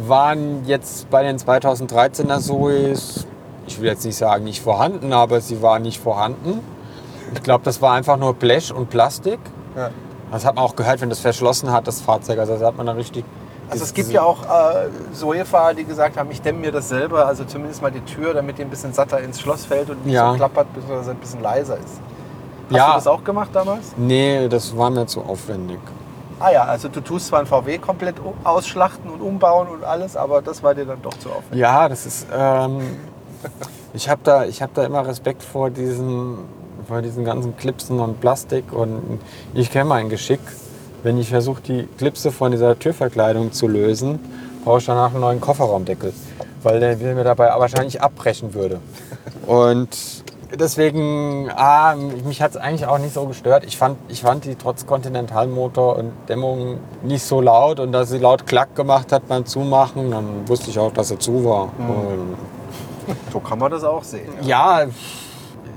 waren jetzt bei den 2013er Zoes, ich will jetzt nicht sagen nicht vorhanden, aber sie waren nicht vorhanden. Ich glaube, das war einfach nur Blech und Plastik. Ja. Das hat man auch gehört, wenn das verschlossen hat, das Fahrzeug. Also das hat man dann richtig. Also es gibt ja auch äh, Zoe-Fahrer, die gesagt haben, ich dämme mir das selber, also zumindest mal die Tür, damit die ein bisschen satter ins Schloss fällt und nicht Ja. so klappert, bzw. ein bisschen leiser ist. Hast Ja. du das auch gemacht damals? Nee, das war mir zu aufwendig. Ah ja, also du tust zwar ein VW komplett ausschlachten und umbauen und alles, aber das war dir dann doch zu aufwendig. Ja, das ist. Ähm, ich habe da, ich hab da immer Respekt vor diesen, vor diesen ganzen Clipsen und Plastik. Und ich kenne mein Geschick. Wenn ich versuche, die Clipse von dieser Türverkleidung zu lösen, brauche ich danach einen neuen Kofferraumdeckel. Weil der mir dabei wahrscheinlich abbrechen würde. Und deswegen, ah, mich hat es eigentlich auch nicht so gestört. Ich fand, ich fand die trotz Kontinentalmotor und Dämmung nicht so laut. Und dass sie laut Klack gemacht hat beim Zumachen, dann wusste ich auch, dass sie zu war. Und So kann man das auch sehen. ja,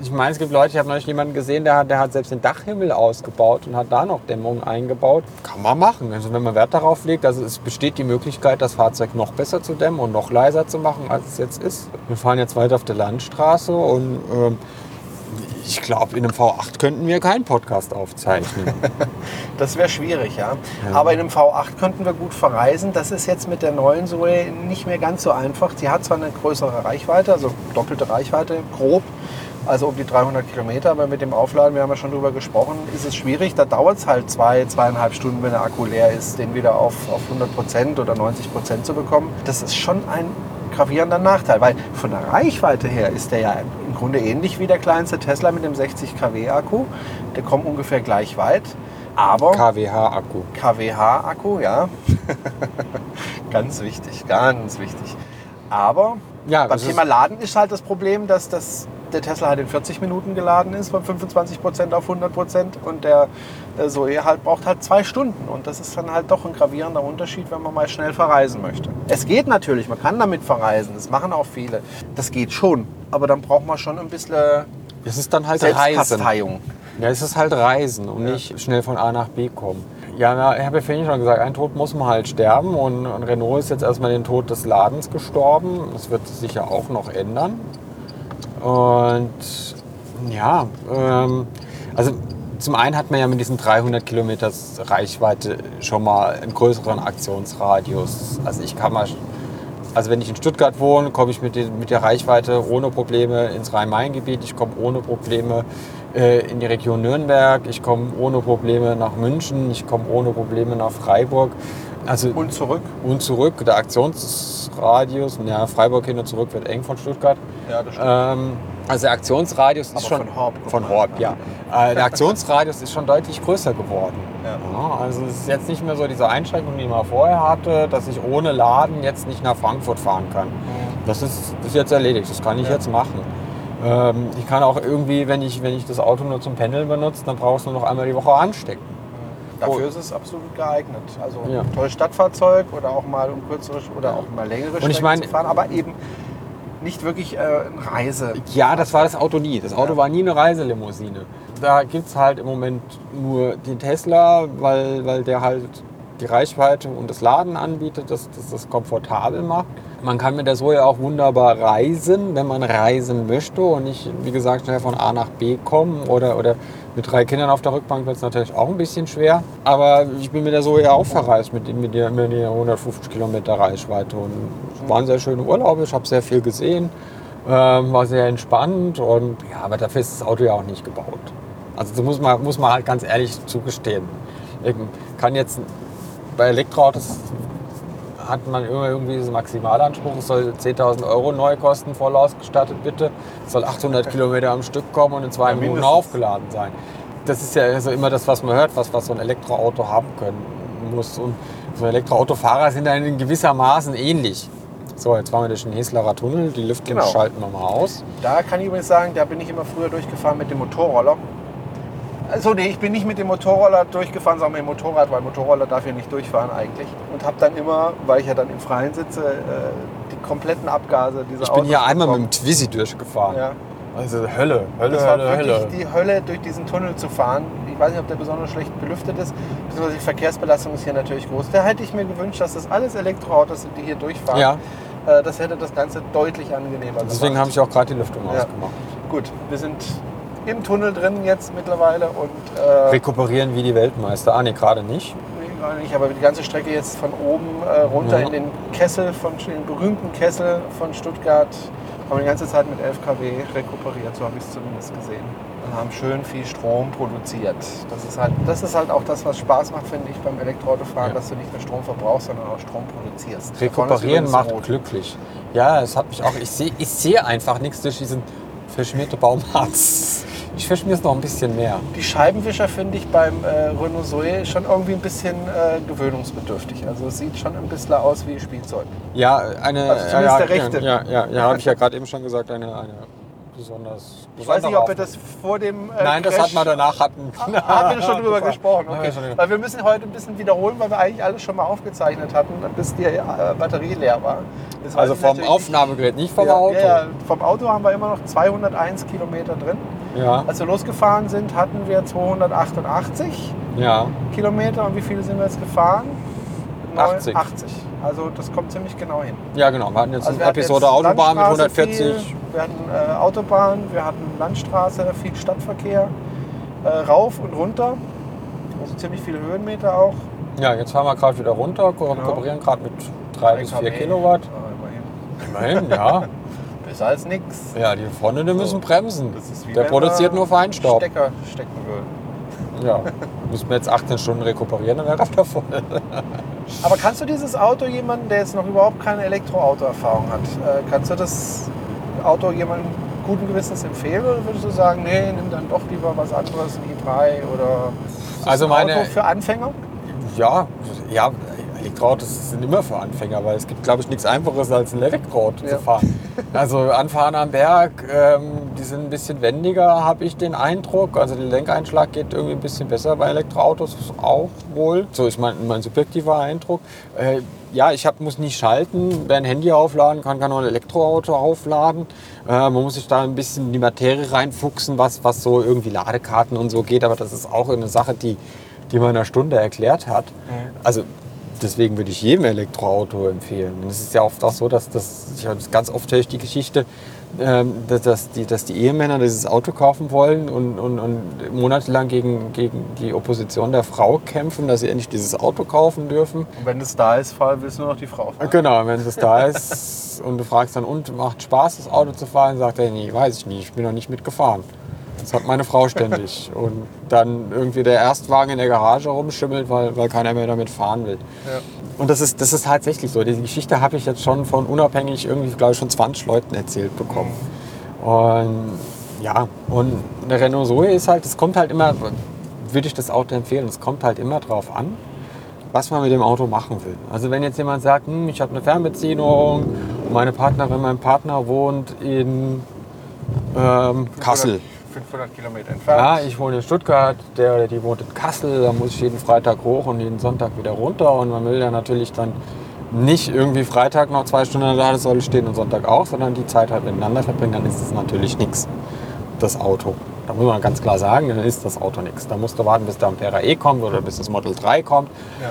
ich meine, es gibt Leute, ich habe neulich jemanden gesehen, der hat, der hat selbst den Dachhimmel ausgebaut und hat da noch Dämmung eingebaut. Kann man machen. Also wenn man Wert darauf legt, also es besteht die Möglichkeit, das Fahrzeug noch besser zu dämmen und noch leiser zu machen, als es jetzt ist. Wir fahren jetzt weiter auf der Landstraße und ähm, ich glaube, in einem V8 könnten wir keinen Podcast aufzeichnen. Das wäre schwierig, ja. Aber in einem V8 könnten wir gut verreisen. Das ist jetzt mit der neuen Zoe nicht mehr ganz so einfach. Sie hat zwar eine größere Reichweite, also doppelte Reichweite, grob, also um die 300 Kilometer, aber mit dem Aufladen, wir haben ja schon drüber gesprochen, ist es schwierig. Da dauert es halt zwei, zweieinhalb Stunden, wenn der Akku leer ist, den wieder auf, auf 100 Prozent oder 90 Prozent zu bekommen. Das ist schon ein gravierender Nachteil, weil von der Reichweite her ist der ja im Grunde ähnlich wie der kleinste Tesla mit dem 60 kW Akku. Der kommt ungefähr gleich weit. Aber KWH-Akku. KWH-Akku, ja. ganz wichtig, ganz wichtig. Aber Ja, beim Thema Laden ist halt das Problem, dass das, der Tesla halt in 40 Minuten geladen ist, von 25% auf 100% und der, der Zoe halt braucht halt zwei Stunden. Und das ist dann halt doch ein gravierender Unterschied, wenn man mal schnell verreisen möchte. Es geht natürlich, man kann damit verreisen, das machen auch viele. Das geht schon, aber dann braucht man schon ein bisschen Es ist dann halt Reisen. Selbstkasteiung. Ja, es ist halt Reisen und nicht schnell von A nach B kommen. Ja, na, ich habe ja vorhin schon gesagt, ein Tod muss man halt sterben und, und Renault ist jetzt erstmal den Tod des Ladens gestorben. Das wird sich ja auch noch ändern. Und ja, ähm, also zum einen hat man ja mit diesen 300 Kilometer Reichweite schon mal einen größeren Aktionsradius. Also ich kann mal, also wenn ich in Stuttgart wohne, komme ich mit, den, mit der Reichweite ohne Probleme ins Rhein-Main-Gebiet. Ich komme ohne Probleme äh, in die Region Nürnberg. Ich komme ohne Probleme nach München. Ich komme ohne Probleme nach Freiburg. Also Und zurück. und zurück, der Aktionsradius, ja, Freiburg hin und zurück wird eng von Stuttgart. Ja, das Ähm, also der Aktionsradius Aber ist schon von Horb, von. Horb, ja. Äh, der Aktionsradius ist schon deutlich größer geworden. Ja. Ja, also es ist jetzt nicht mehr so diese Einschränkung, die man vorher hatte, dass ich ohne Laden jetzt nicht nach Frankfurt fahren kann. Das ist, ist jetzt erledigt, das kann ich Ja. jetzt machen. Ähm, ich kann auch irgendwie, wenn ich, wenn ich das Auto nur zum Pendeln benutze, dann brauche ich es nur noch einmal die Woche anstecken. Dafür Oh. ist es absolut geeignet. Also Ja. ein tolles Stadtfahrzeug oder auch mal um kürzere oder auch mal längere ich Strecken meine- zu fahren, aber eben nicht wirklich äh, eine Reise. Ja, das war das Auto nie. Das Auto Ja. war nie eine Reiselimousine. Da gibt es halt im Moment nur den Tesla, weil, weil der halt die Reichweite und das Laden anbietet, dass das das komfortabel macht. Man kann mit der Zoe auch wunderbar reisen, wenn man reisen möchte und nicht, wie gesagt, schnell von A nach B kommen oder, oder mit drei Kindern auf der Rückbank wird es natürlich auch ein bisschen schwer. Aber ich bin mit der Zoe auch verreist, mit, mit, der, mit der 150 Kilometer Reichweite und es waren sehr schöne Urlaube, ich habe sehr viel gesehen. Ähm, war sehr entspannt und ja, aber dafür ist das Auto ja auch nicht gebaut. Also das muss man, muss man halt ganz ehrlich zugestehen. Ich kann jetzt bei Elektroautos hat man immer irgendwie diesen Maximalanspruch, es soll 10.000 Euro neu kosten, voll ausgestattet bitte. Es soll 800 Kilometer am Stück kommen und in zwei Ja, Minuten mindestens. aufgeladen sein. Das ist ja also immer das, was man hört, was, was so ein Elektroauto haben können muss. Und so Elektroautofahrer sind dann in gewissermaßen ähnlich. So, jetzt fahren wir durch den Heslerer Tunnel, die Lüftung Genau. schalten wir mal aus. Da kann ich übrigens sagen, da bin ich immer früher durchgefahren mit dem Motorroller. Also nee, ich bin nicht mit dem Motorroller durchgefahren, sondern mit dem Motorrad, weil Motorroller darf ja nicht durchfahren eigentlich. Und habe dann immer, weil ich ja dann im Freien sitze, äh, die kompletten Abgase dieser Ich bin hier Autos einmal mit dem bekommen. Twizy durchgefahren. Ja. Also Hölle, Hölle, Das war Hölle, wirklich Hölle. die Hölle, durch diesen Tunnel zu fahren. Ich weiß nicht, ob der besonders schlecht belüftet ist. Beziehungsweise die Verkehrsbelastung ist hier natürlich groß. Da hätte ich mir gewünscht, dass das alles Elektroautos sind, die hier durchfahren. Ja, Äh, Das hätte das Ganze deutlich angenehmer deswegen gemacht. habe ich auch gerade die Lüftung Ja. ausgemacht. Gut, wir sind im Tunnel drin jetzt mittlerweile und äh, Rekuperieren wie die Weltmeister. Ah, nee, gerade nicht. nee, gerade nicht, aber die ganze Strecke jetzt von oben äh, runter Ja. in den Kessel, von den berühmten Kessel von Stuttgart, haben wir die ganze Zeit mit 11 kW rekuperiert, so habe ich es zumindest gesehen. Und haben schön viel Strom produziert. Das ist halt, das ist halt auch das, was Spaß macht, finde ich, beim Elektroautofahren, Ja. dass du nicht nur Strom verbrauchst, sondern auch Strom produzierst. Rekuperieren macht rot. glücklich. Ja, es hat mich auch. Ich sehe ich seh einfach nichts durch diesen verschmierte Baumharz. Ich verschmier es noch ein bisschen mehr. Die Scheibenwischer finde ich beim äh, Renault Zoe schon irgendwie ein bisschen äh, gewöhnungsbedürftig. Also es sieht schon ein bisschen aus wie Spielzeug. Ja, eine. Also zumindest ja, der rechte. Ja, ja, ja habe ich ja gerade eben schon gesagt, eine, eine besonders. Ich weiß nicht, ob wir das vor dem äh, Nein, das Crash- hat man danach hatten. Haben wir schon drüber gesprochen, wir okay. Weil wir müssen heute ein bisschen wiederholen, weil wir eigentlich alles schon mal aufgezeichnet hatten, bis die äh, Batterie leer war. Also vom Aufnahmegerät, nicht vom ja, Auto. Ja, vom Auto haben wir immer noch 201 Kilometer drin. Ja, Als wir losgefahren sind, hatten wir 288 ja. Kilometer. Und wie viele sind wir jetzt gefahren? Neun- 80. 80. Also das kommt ziemlich genau hin. ja, genau. Wir hatten jetzt Also eine Episode jetzt Autobahn mit Landstraße 140. Viel, wir hatten äh, Autobahn, wir hatten Landstraße, viel Stadtverkehr, äh, rauf und runter. Also ziemlich viele Höhenmeter auch. Ja, jetzt fahren wir gerade wieder runter, ko- Genau. kooperieren gerade mit 3 bis 4 kW. Kilowatt. Ja, immerhin. Immerhin, ja. Besser als nichts. Ja, die vorne die müssen bremsen. Das ist wie Der wenn produziert nur Feinstaub. Stecker stecken würden. Ja. Müssen wir jetzt 18 Stunden rekuperieren, dann wäre das voll. Aber kannst du dieses Auto jemandem, der jetzt noch überhaupt keine Elektroauto-Erfahrung hat, äh, kannst du das Auto jemandem guten Gewissens empfehlen oder würdest du sagen, nee, nimm dann doch lieber was anderes, ein i3 oder Also ein meine- Auto für Anfänger? Ja, ja, Elektroautos sind immer für Anfänger, weil es gibt, glaube ich, nichts Einfaches als ein Elektroauto Ja. zu fahren. Also anfahren am Berg, ähm, die sind ein bisschen wendiger, habe ich den Eindruck. Also der Lenkeinschlag geht irgendwie ein bisschen besser bei Elektroautos auch wohl. So ist mein, mein subjektiver Eindruck. Äh, ja, ich hab, muss nicht schalten. Wer ein Handy aufladen kann, kann auch ein Elektroauto aufladen. Äh, man muss sich da ein bisschen in die Materie reinfuchsen, was, was so irgendwie Ladekarten und so geht. Aber das ist auch eine Sache, die, die man in einer Stunde erklärt hat. Also deswegen würde ich jedem Elektroauto empfehlen. Und es ist ja oft auch so, dass das, ich habe ganz oft höre ich die Geschichte, ähm, dass, dass, die, dass die Ehemänner dieses Auto kaufen wollen und, und, und monatelang gegen, gegen die Opposition der Frau kämpfen, dass sie endlich dieses Auto kaufen dürfen. Und wenn es da ist, fahr- willst du nur noch die Frau fahren. Genau, wenn es da ist und du fragst dann, und macht Spaß, das Auto zu fahren, sagt er, nee, weiß ich nicht, ich bin noch nicht mitgefahren. Das hat meine Frau ständig. Und dann irgendwie der Erstwagen in der Garage rumschimmelt, weil, weil keiner mehr damit fahren will. Ja. Und das ist, das ist tatsächlich so. Diese Geschichte habe ich jetzt schon von unabhängig irgendwie, glaube ich, schon 20 Leuten erzählt bekommen. Und ja, und eine Renault Zoe ist halt, es kommt halt immer, würde ich das Auto empfehlen, es kommt halt immer drauf an, was man mit dem Auto machen will. Also wenn jetzt jemand sagt, hm, ich habe eine Fernbeziehung, und meine Partnerin, mein Partner wohnt in ähm, Kassel. 500 Kilometer Ja, entfernt. ich wohne in Stuttgart, der oder die wohnt in Kassel, da muss ich jeden Freitag hoch und jeden Sonntag wieder runter. Und man will ja natürlich dann nicht irgendwie Freitag noch zwei Stunden an der Ladesäule stehen und Sonntag auch, sondern die Zeit halt miteinander verbringen, dann ist es natürlich nichts, das Auto. Da muss man ganz klar sagen, dann ist das Auto nichts. Da musst du warten, bis der Ampera E kommt oder bis das Model 3 kommt. Ja.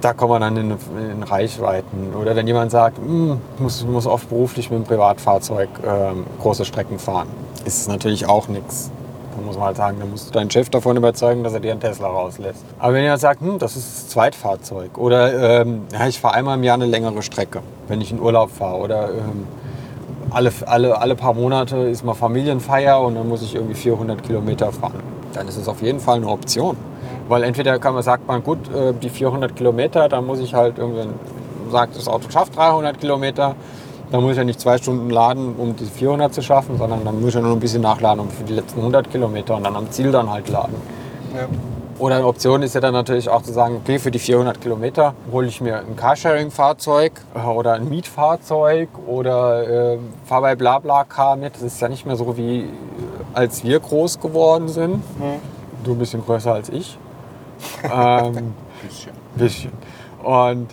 Da kommen wir dann in, in Reichweiten. Oder wenn jemand sagt, "Hm, ich muss, muss oft beruflich mit dem Privatfahrzeug ähm, große Strecken fahren, ist es natürlich auch nichts. Da muss man halt sagen, da musst du deinen Chef davon überzeugen, dass er dir einen Tesla rauslässt. Aber wenn jemand sagt, hm, das ist das Zweitfahrzeug oder ähm, ja, ich fahre einmal im Jahr eine längere Strecke, wenn ich in Urlaub fahre oder ähm, alle, alle, alle paar Monate ist mal Familienfeier und dann muss ich irgendwie 400 Kilometer fahren. Dann ist es auf jeden Fall eine Option. Weil entweder kann man, sagt man, gut, äh, die 400 Kilometer, dann muss ich halt irgendwann, sagt das Auto schafft 300 Kilometer, dann muss ich ja nicht zwei Stunden laden, um die 400 zu schaffen, sondern dann muss ich ja nur ein bisschen nachladen um für die letzten 100 Kilometer und dann am Ziel dann halt laden. Ja. Oder eine Option ist ja dann natürlich auch zu sagen, okay, für die 400 Kilometer hole ich mir ein Carsharing-Fahrzeug äh, oder ein Mietfahrzeug oder äh, fahre bei BlaBlaCar mit. Das ist ja nicht mehr so wie äh, als wir groß geworden sind. Du ein bisschen größer als ich. ähm, Bisschen. bisschen. Und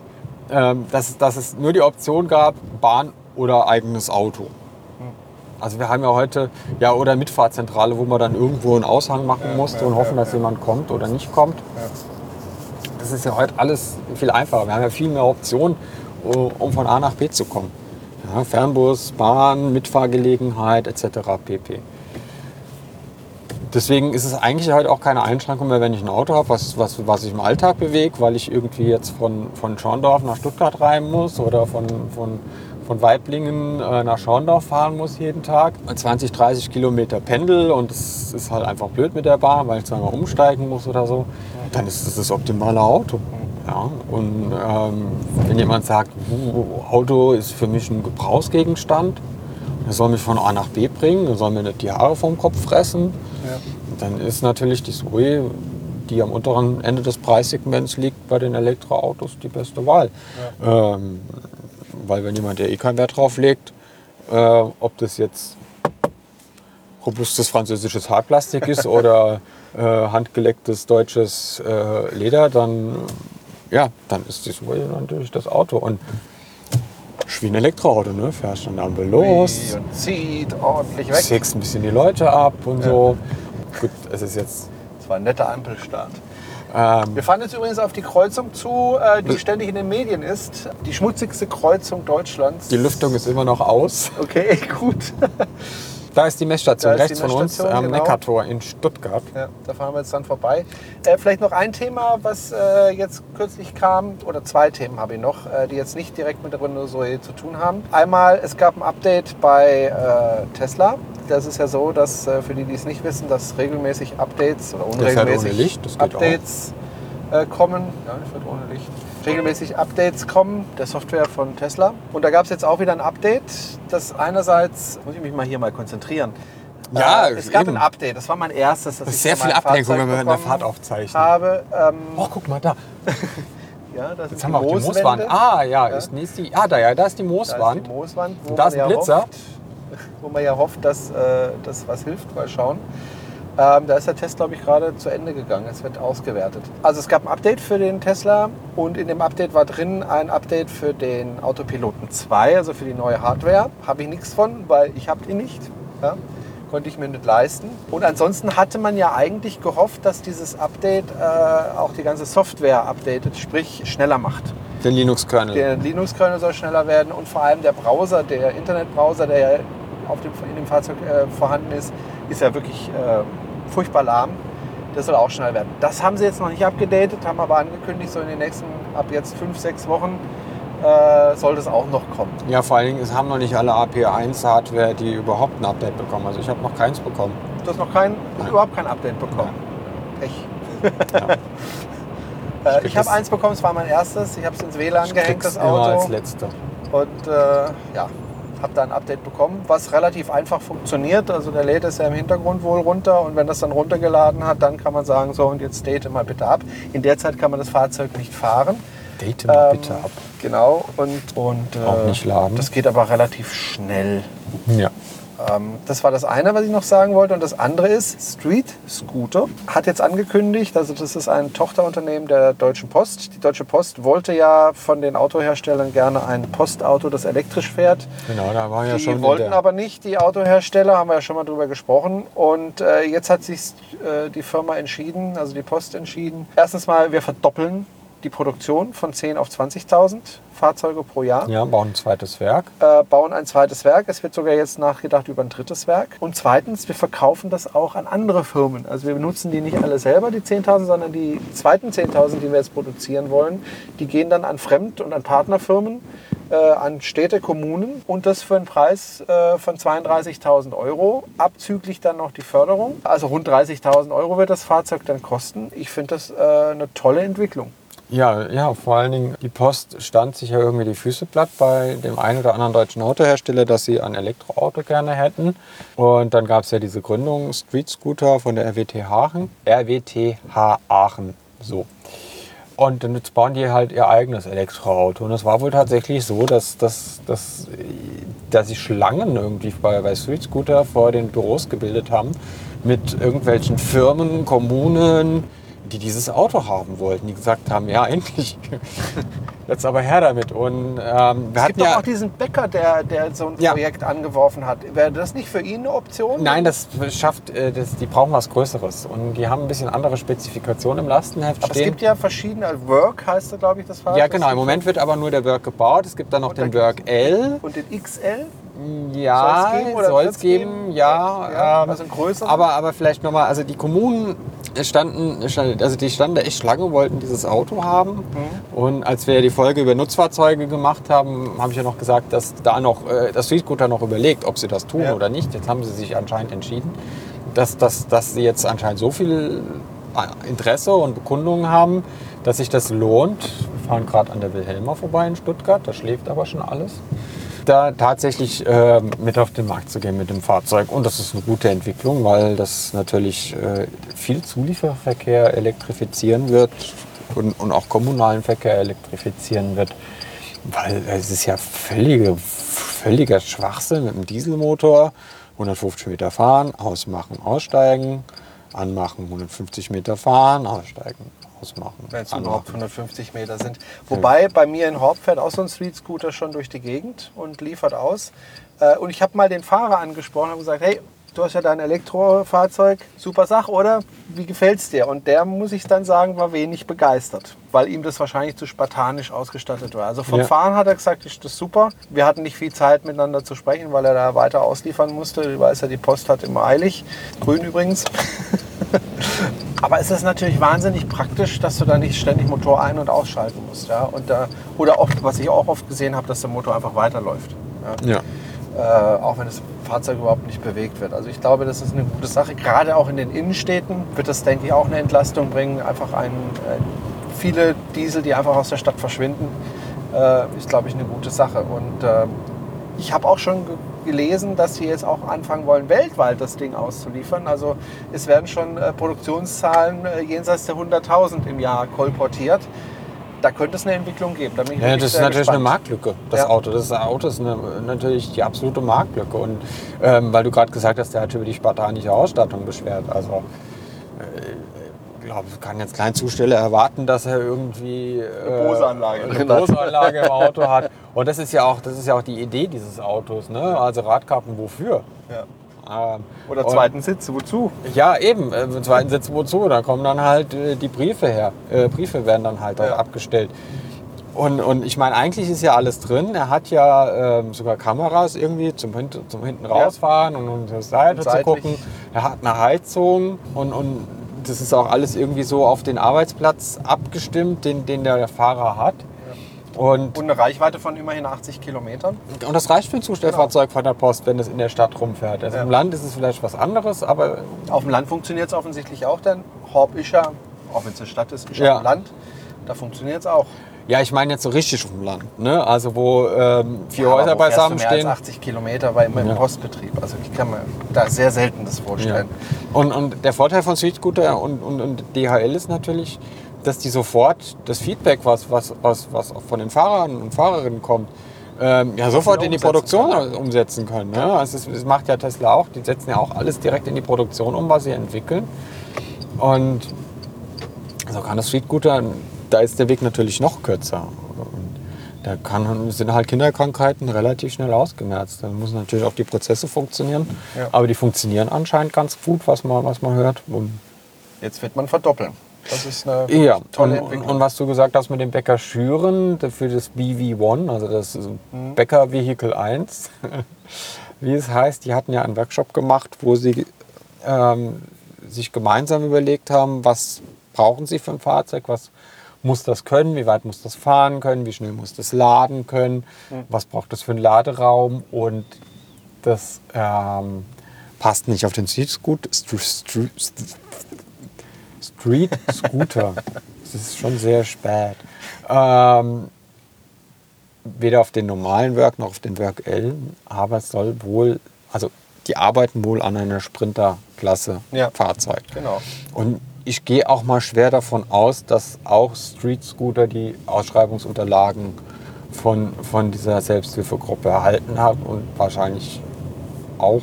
ähm, dass, dass es nur die Option gab, Bahn oder eigenes Auto. Also wir haben ja heute, ja, oder Mitfahrzentrale, wo man dann irgendwo einen Aushang machen musste und hoffen, dass jemand kommt oder nicht kommt. Das ist ja heute alles viel einfacher. Wir haben ja viel mehr Optionen, um von A nach B zu kommen. Ja, Fernbus, Bahn, Mitfahrgelegenheit etc. pp. Deswegen ist es eigentlich heute auch keine Einschränkung mehr, wenn ich ein Auto habe, was, was, was ich im Alltag bewege, weil ich irgendwie jetzt von, von Schorndorf nach Stuttgart rein muss oder von, von, von Weiblingen äh, nach Schorndorf fahren muss jeden Tag. 20, 30 Kilometer Pendel und das ist halt einfach blöd mit der Bahn, weil ich zweimal umsteigen muss oder so. Dann ist das das optimale Auto. Ja, und ähm, wenn jemand sagt, "Uh, Auto ist für mich ein Gebrauchsgegenstand, er soll mich von A nach B bringen, er soll mir nicht die Haare vom Kopf fressen, Ja. dann ist natürlich die Zoe, die am unteren Ende des Preissegments liegt, bei den Elektroautos die beste Wahl. Ähm, weil wenn jemand der eh keinen Wert drauf legt, äh, ob das jetzt robustes französisches Hartplastik ist oder äh, handgelecktes deutsches äh, Leder, dann, ja, dann ist die Zoe natürlich das Auto. Und wie ein Elektroauto, ne? Fährst schon Ampel los, Und zieht ordentlich weg. sägst ein bisschen die Leute ab und so. Gut, es ist jetzt. Das war ein netter Ampelstart. Ähm, Wir fahren jetzt übrigens auf die Kreuzung zu, äh, die ständig in den Medien ist. Die schmutzigste Kreuzung Deutschlands. die Lüftung ist immer noch aus. Okay, gut. Da ist die Messstation ist die rechts von uns am genau. Neckartor in Stuttgart. Ja, da fahren wir jetzt dann vorbei. Äh, vielleicht noch ein Thema, was äh, jetzt kürzlich kam, oder zwei Themen habe ich noch, äh, die jetzt nicht direkt mit der Renault Zoe zu tun haben. Einmal, es gab ein Update bei äh, Tesla. Das ist ja so, dass äh, für die, die es nicht wissen, dass regelmäßig Updates oder Der fährt unregelmäßig Licht, das geht Updates äh, kommen. Ja, der fährt ohne Licht. Regelmäßig Updates kommen der Software von Tesla. Und da gab es jetzt auch wieder ein Update, das einerseits, muss ich mich mal hier mal konzentrieren. Ja, äh, es gab eben. ein Update, das war mein erstes. Das ist ich sehr viel Ablenkung, Fahrzeug wenn wir in der Fahrt aufzeichnen. Habe, ähm, Oh, guck mal da. ja, das Jetzt haben wir auch die. Mooswand. Ah, ja, Ja. ist nächste. Ah, da ja, da ist die Da ist Mooswand. die Mooswand, wo, Und da ist ein ja Blitzer. Hofft, wo man ja hofft, dass äh, das was hilft. Mal schauen. Ähm, da ist der Test, glaube ich, gerade zu Ende gegangen. Es wird ausgewertet. Also es gab ein Update für den Tesla und in dem Update war drin ein Update für den Autopiloten 2, also für die neue Hardware. Habe ich nichts von, weil ich habe die nicht. Ja? Konnte ich mir nicht leisten. Und ansonsten hatte man ja eigentlich gehofft, dass dieses Update äh, auch die ganze Software updatet, sprich schneller macht. Den Linux-Kernel. Der Linux-Kernel soll schneller werden und vor allem der Browser, der Internetbrowser, der ja auf dem, in dem Fahrzeug äh, vorhanden ist, ist ja wirklich äh, furchtbar lahm. Der soll auch schnell werden. Das haben sie jetzt noch nicht abgedatet, haben aber angekündigt, so in den nächsten, ab jetzt fünf, sechs Wochen äh, soll das auch noch kommen. Ja, vor allen Dingen, es haben noch nicht alle AP1-Hardware, die überhaupt ein Update bekommen. Also ich habe noch keins bekommen. Du hast noch kein, Nein. überhaupt kein Update bekommen. Pech. Ja. Äh, krieg ich habe das- eins bekommen, es war mein erstes. Ich habe es ins WLAN Ich gehängt, das immer als Auto. letzter. Und äh, ja, habe da ein Update bekommen, was relativ einfach funktioniert. Also der lädt es ja im Hintergrund wohl runter und wenn das dann runtergeladen hat, dann kann man sagen, so und jetzt date mal bitte ab. In der Zeit kann man das Fahrzeug nicht fahren. Date mal Ähm, bitte ab. Genau, und, und äh, Auch nicht laden. das geht aber relativ schnell. Ja. Ähm, das war das eine, was ich noch sagen wollte. Und das andere ist, Street Scooter hat jetzt angekündigt, also das ist ein Tochterunternehmen der Deutschen Post. Die Deutsche Post wollte ja von den Autoherstellern gerne ein Postauto, das elektrisch fährt. Genau, da war ja die schon in wollten aber nicht, die Autohersteller, haben wir ja schon mal drüber gesprochen. Und äh, jetzt hat sich äh, die Firma entschieden, also die Post entschieden. Erstens mal, wir verdoppeln die Produktion von 10 auf 20.000 Fahrzeuge pro Jahr Ja, bauen ein zweites Werk. äh, bauen ein zweites Werk. Es wird sogar jetzt nachgedacht über ein drittes Werk. Und zweitens, wir verkaufen das auch an andere Firmen. Also wir benutzen die nicht alle selber, die 10.000, sondern die zweiten 10.000, die wir jetzt produzieren wollen, die gehen dann an Fremd- und an Partnerfirmen, äh, an Städte, Kommunen und das für einen Preis äh, von 32.000 Euro, abzüglich dann noch die Förderung. Also rund 30.000 Euro wird das Fahrzeug dann kosten. Ich finde das äh, eine tolle Entwicklung. Ja, ja, vor allen Dingen, die Post stand sich ja irgendwie die Füße platt bei dem einen oder anderen deutschen Autohersteller, dass sie ein Elektroauto gerne hätten. Und dann gab es ja diese Gründung Street Scooter von der RWTH Aachen. RWTH Aachen, so. Und dann bauen die halt ihr eigenes Elektroauto. Und es war wohl tatsächlich so, dass, dass, dass, dass sich Schlangen irgendwie bei, bei Street Scooter vor den Büros gebildet haben mit irgendwelchen Firmen, Kommunen, die dieses Auto haben wollten, die gesagt haben, ja, endlich, jetzt aber her damit. Und ähm, wir Es hatten gibt doch ja, auch diesen Bäcker, der, der so ein Ja. Projekt angeworfen hat. Wäre das nicht für ihn eine Option? Nein, das schafft, äh, das, die brauchen was Größeres. Und die haben ein bisschen andere Spezifikationen im Lastenheft Aber es stehen. gibt ja verschiedene, also Work heißt da, glaube ich, das Fahrrad. ja, genau. Im Moment wird aber nur der Work gebaut. Es gibt dann noch Und den da Work L. Und den XL? Ja, geben oder soll es geben, geben? ja. Ja, ähm, also ein größerer? Aber, aber vielleicht nochmal, also die Kommunen standen, also die standen da echt Schlange, wollten dieses Auto haben. Mhm. Und als wir die Folge über Nutzfahrzeuge gemacht haben, habe ich ja noch gesagt, dass da noch, äh, das Street Scooter noch überlegt, ob sie das tun Ja. oder nicht. Jetzt haben sie sich anscheinend entschieden, dass, dass, dass sie jetzt anscheinend so viel äh, Interesse und Bekundungen haben, dass sich das lohnt. Wir fahren gerade an der Wilhelma vorbei in Stuttgart, da schläft aber schon alles da tatsächlich äh, mit auf den Markt zu gehen mit dem Fahrzeug. Und das ist eine gute Entwicklung, weil das natürlich äh, viel Zulieferverkehr elektrifizieren wird und, und auch kommunalen Verkehr elektrifizieren wird. Weil es ist ja völlige, völliger Schwachsinn mit dem Dieselmotor. 150 Meter fahren, ausmachen, aussteigen, anmachen, 150 Meter fahren, aussteigen, ausmachen. Wenn es überhaupt 150 Meter sind. Wobei bei mir in Horb fährt auch so ein Street Scooter schon durch die Gegend und liefert aus. Äh, Und ich habe mal den Fahrer angesprochen und gesagt, hey, du hast ja dein Elektrofahrzeug, super Sache, oder? Wie gefällt's dir? Und der, muss ich dann sagen, war wenig begeistert, weil ihm das wahrscheinlich zu spartanisch ausgestattet war. Also vom Ja. Fahren hat er gesagt, ist das super. Wir hatten nicht viel Zeit miteinander zu sprechen, weil er da weiter ausliefern musste. Du weißt ja, die Post hat immer eilig. Grün übrigens. Aber es ist natürlich wahnsinnig praktisch, dass du da nicht ständig Motor ein- und ausschalten musst. Ja? Und da, oder oft, was ich auch oft gesehen habe, dass der Motor einfach weiterläuft. Ja? Ja. Äh, auch wenn das Fahrzeug überhaupt nicht bewegt wird. Also ich glaube, das ist eine gute Sache. Gerade auch in den Innenstädten wird das, denke ich, auch eine Entlastung bringen. Einfach ein, äh, viele Diesel, die einfach aus der Stadt verschwinden, äh, ist, glaube ich, eine gute Sache. Und äh, ich habe auch schon ge- gelesen, dass sie jetzt auch anfangen wollen, weltweit das Ding auszuliefern. Also es werden schon äh, Produktionszahlen äh, jenseits der 100.000 im Jahr kolportiert. Da könnte es eine Entwicklung geben. Da bin ich Ja, das ist natürlich gespannt. eine Marktlücke, das Ja. Auto. Das Auto ist eine, natürlich die absolute Marktlücke. Und ähm, weil du gerade gesagt hast, der hat über die spartanische Ausstattung beschwert. Also äh, ich glaube, kann jetzt kein Zusteller erwarten, dass er irgendwie äh, Bose-Anlage eine drin hat. Bose-Anlage im Auto hat. Und das ist ja auch, das ist ja auch die Idee dieses Autos. Ne? Also Radkappen wofür? Ja. Oder zweiten Sitz, wozu? ja, eben. Äh, zweiten Sitz wozu? Da kommen dann halt äh, die Briefe her. Äh, Briefe werden dann halt Ja. auch abgestellt. Und, und ich meine, eigentlich ist ja alles drin. Er hat ja ähm, sogar Kameras irgendwie zum, Hint zum hinten rausfahren und um zur Seite zu gucken. Er hat eine Heizung und, und das ist auch alles irgendwie so auf den Arbeitsplatz abgestimmt, den, den der Fahrer hat. Und, Und eine Reichweite von immerhin 80 Kilometern. und das reicht für ein Zustellfahrzeug von der Post, wenn es in der Stadt rumfährt. Also Ja. im Land ist es vielleicht was anderes, aber Auf dem Land funktioniert es offensichtlich auch, denn Horb ist ja, auch wenn es eine Stadt ist, ist ja Ja. auf dem Land. Da funktioniert es auch. ja, ich meine jetzt so richtig auf dem Land. Ne? Also wo ähm, vier Ja, Häuser wo fährst du beisammen mehr als stehen. 80 Kilometer bei, im Ja. Postbetrieb. Also ich kann mir da sehr selten das Ja. vorstellen. Und, und der Vorteil von Street Scooter und, und, und DHL ist natürlich, dass die sofort das Feedback, was, was, was, was auch von den Fahrern und Fahrerinnen kommt, ähm, ja, sofort in die Produktion können. umsetzen können. Ne? Also das, das macht ja Tesla auch. Die setzen ja auch alles direkt in die Produktion um, was sie entwickeln. Und so kann das Street Scooter, da ist der Weg natürlich noch kürzer. Und da kann, sind halt Kinderkrankheiten relativ schnell ausgemerzt. Dann müssen natürlich auch die Prozesse funktionieren. Ja. Aber die funktionieren anscheinend ganz gut, was man, was man hört. Und, Jetzt wird man verdoppeln. Das ist eine ja, tolle und, Entwicklung. und was du gesagt hast mit dem Bäcker Schüren, für das BV1, also das Mhm. Bäcker Vehicle 1, wie es heißt, die hatten ja einen Workshop gemacht, wo sie ähm, sich gemeinsam überlegt haben, was brauchen sie für ein Fahrzeug, was muss das können, wie weit muss das fahren können, wie schnell muss das laden können, Mhm. was braucht das für einen Laderaum und das ähm, passt nicht auf den Street Scoot- Stru- Stru- Street Scooter. Es ist schon sehr spät. Ähm, weder auf den normalen Work noch auf den Work L, aber es soll wohl, also die arbeiten wohl an einer Sprinter-Klasse Ja. Fahrzeug. Genau. Und ich gehe auch mal schwer davon aus, dass auch Street Scooter die Ausschreibungsunterlagen von, von dieser Selbsthilfegruppe erhalten hat und wahrscheinlich auch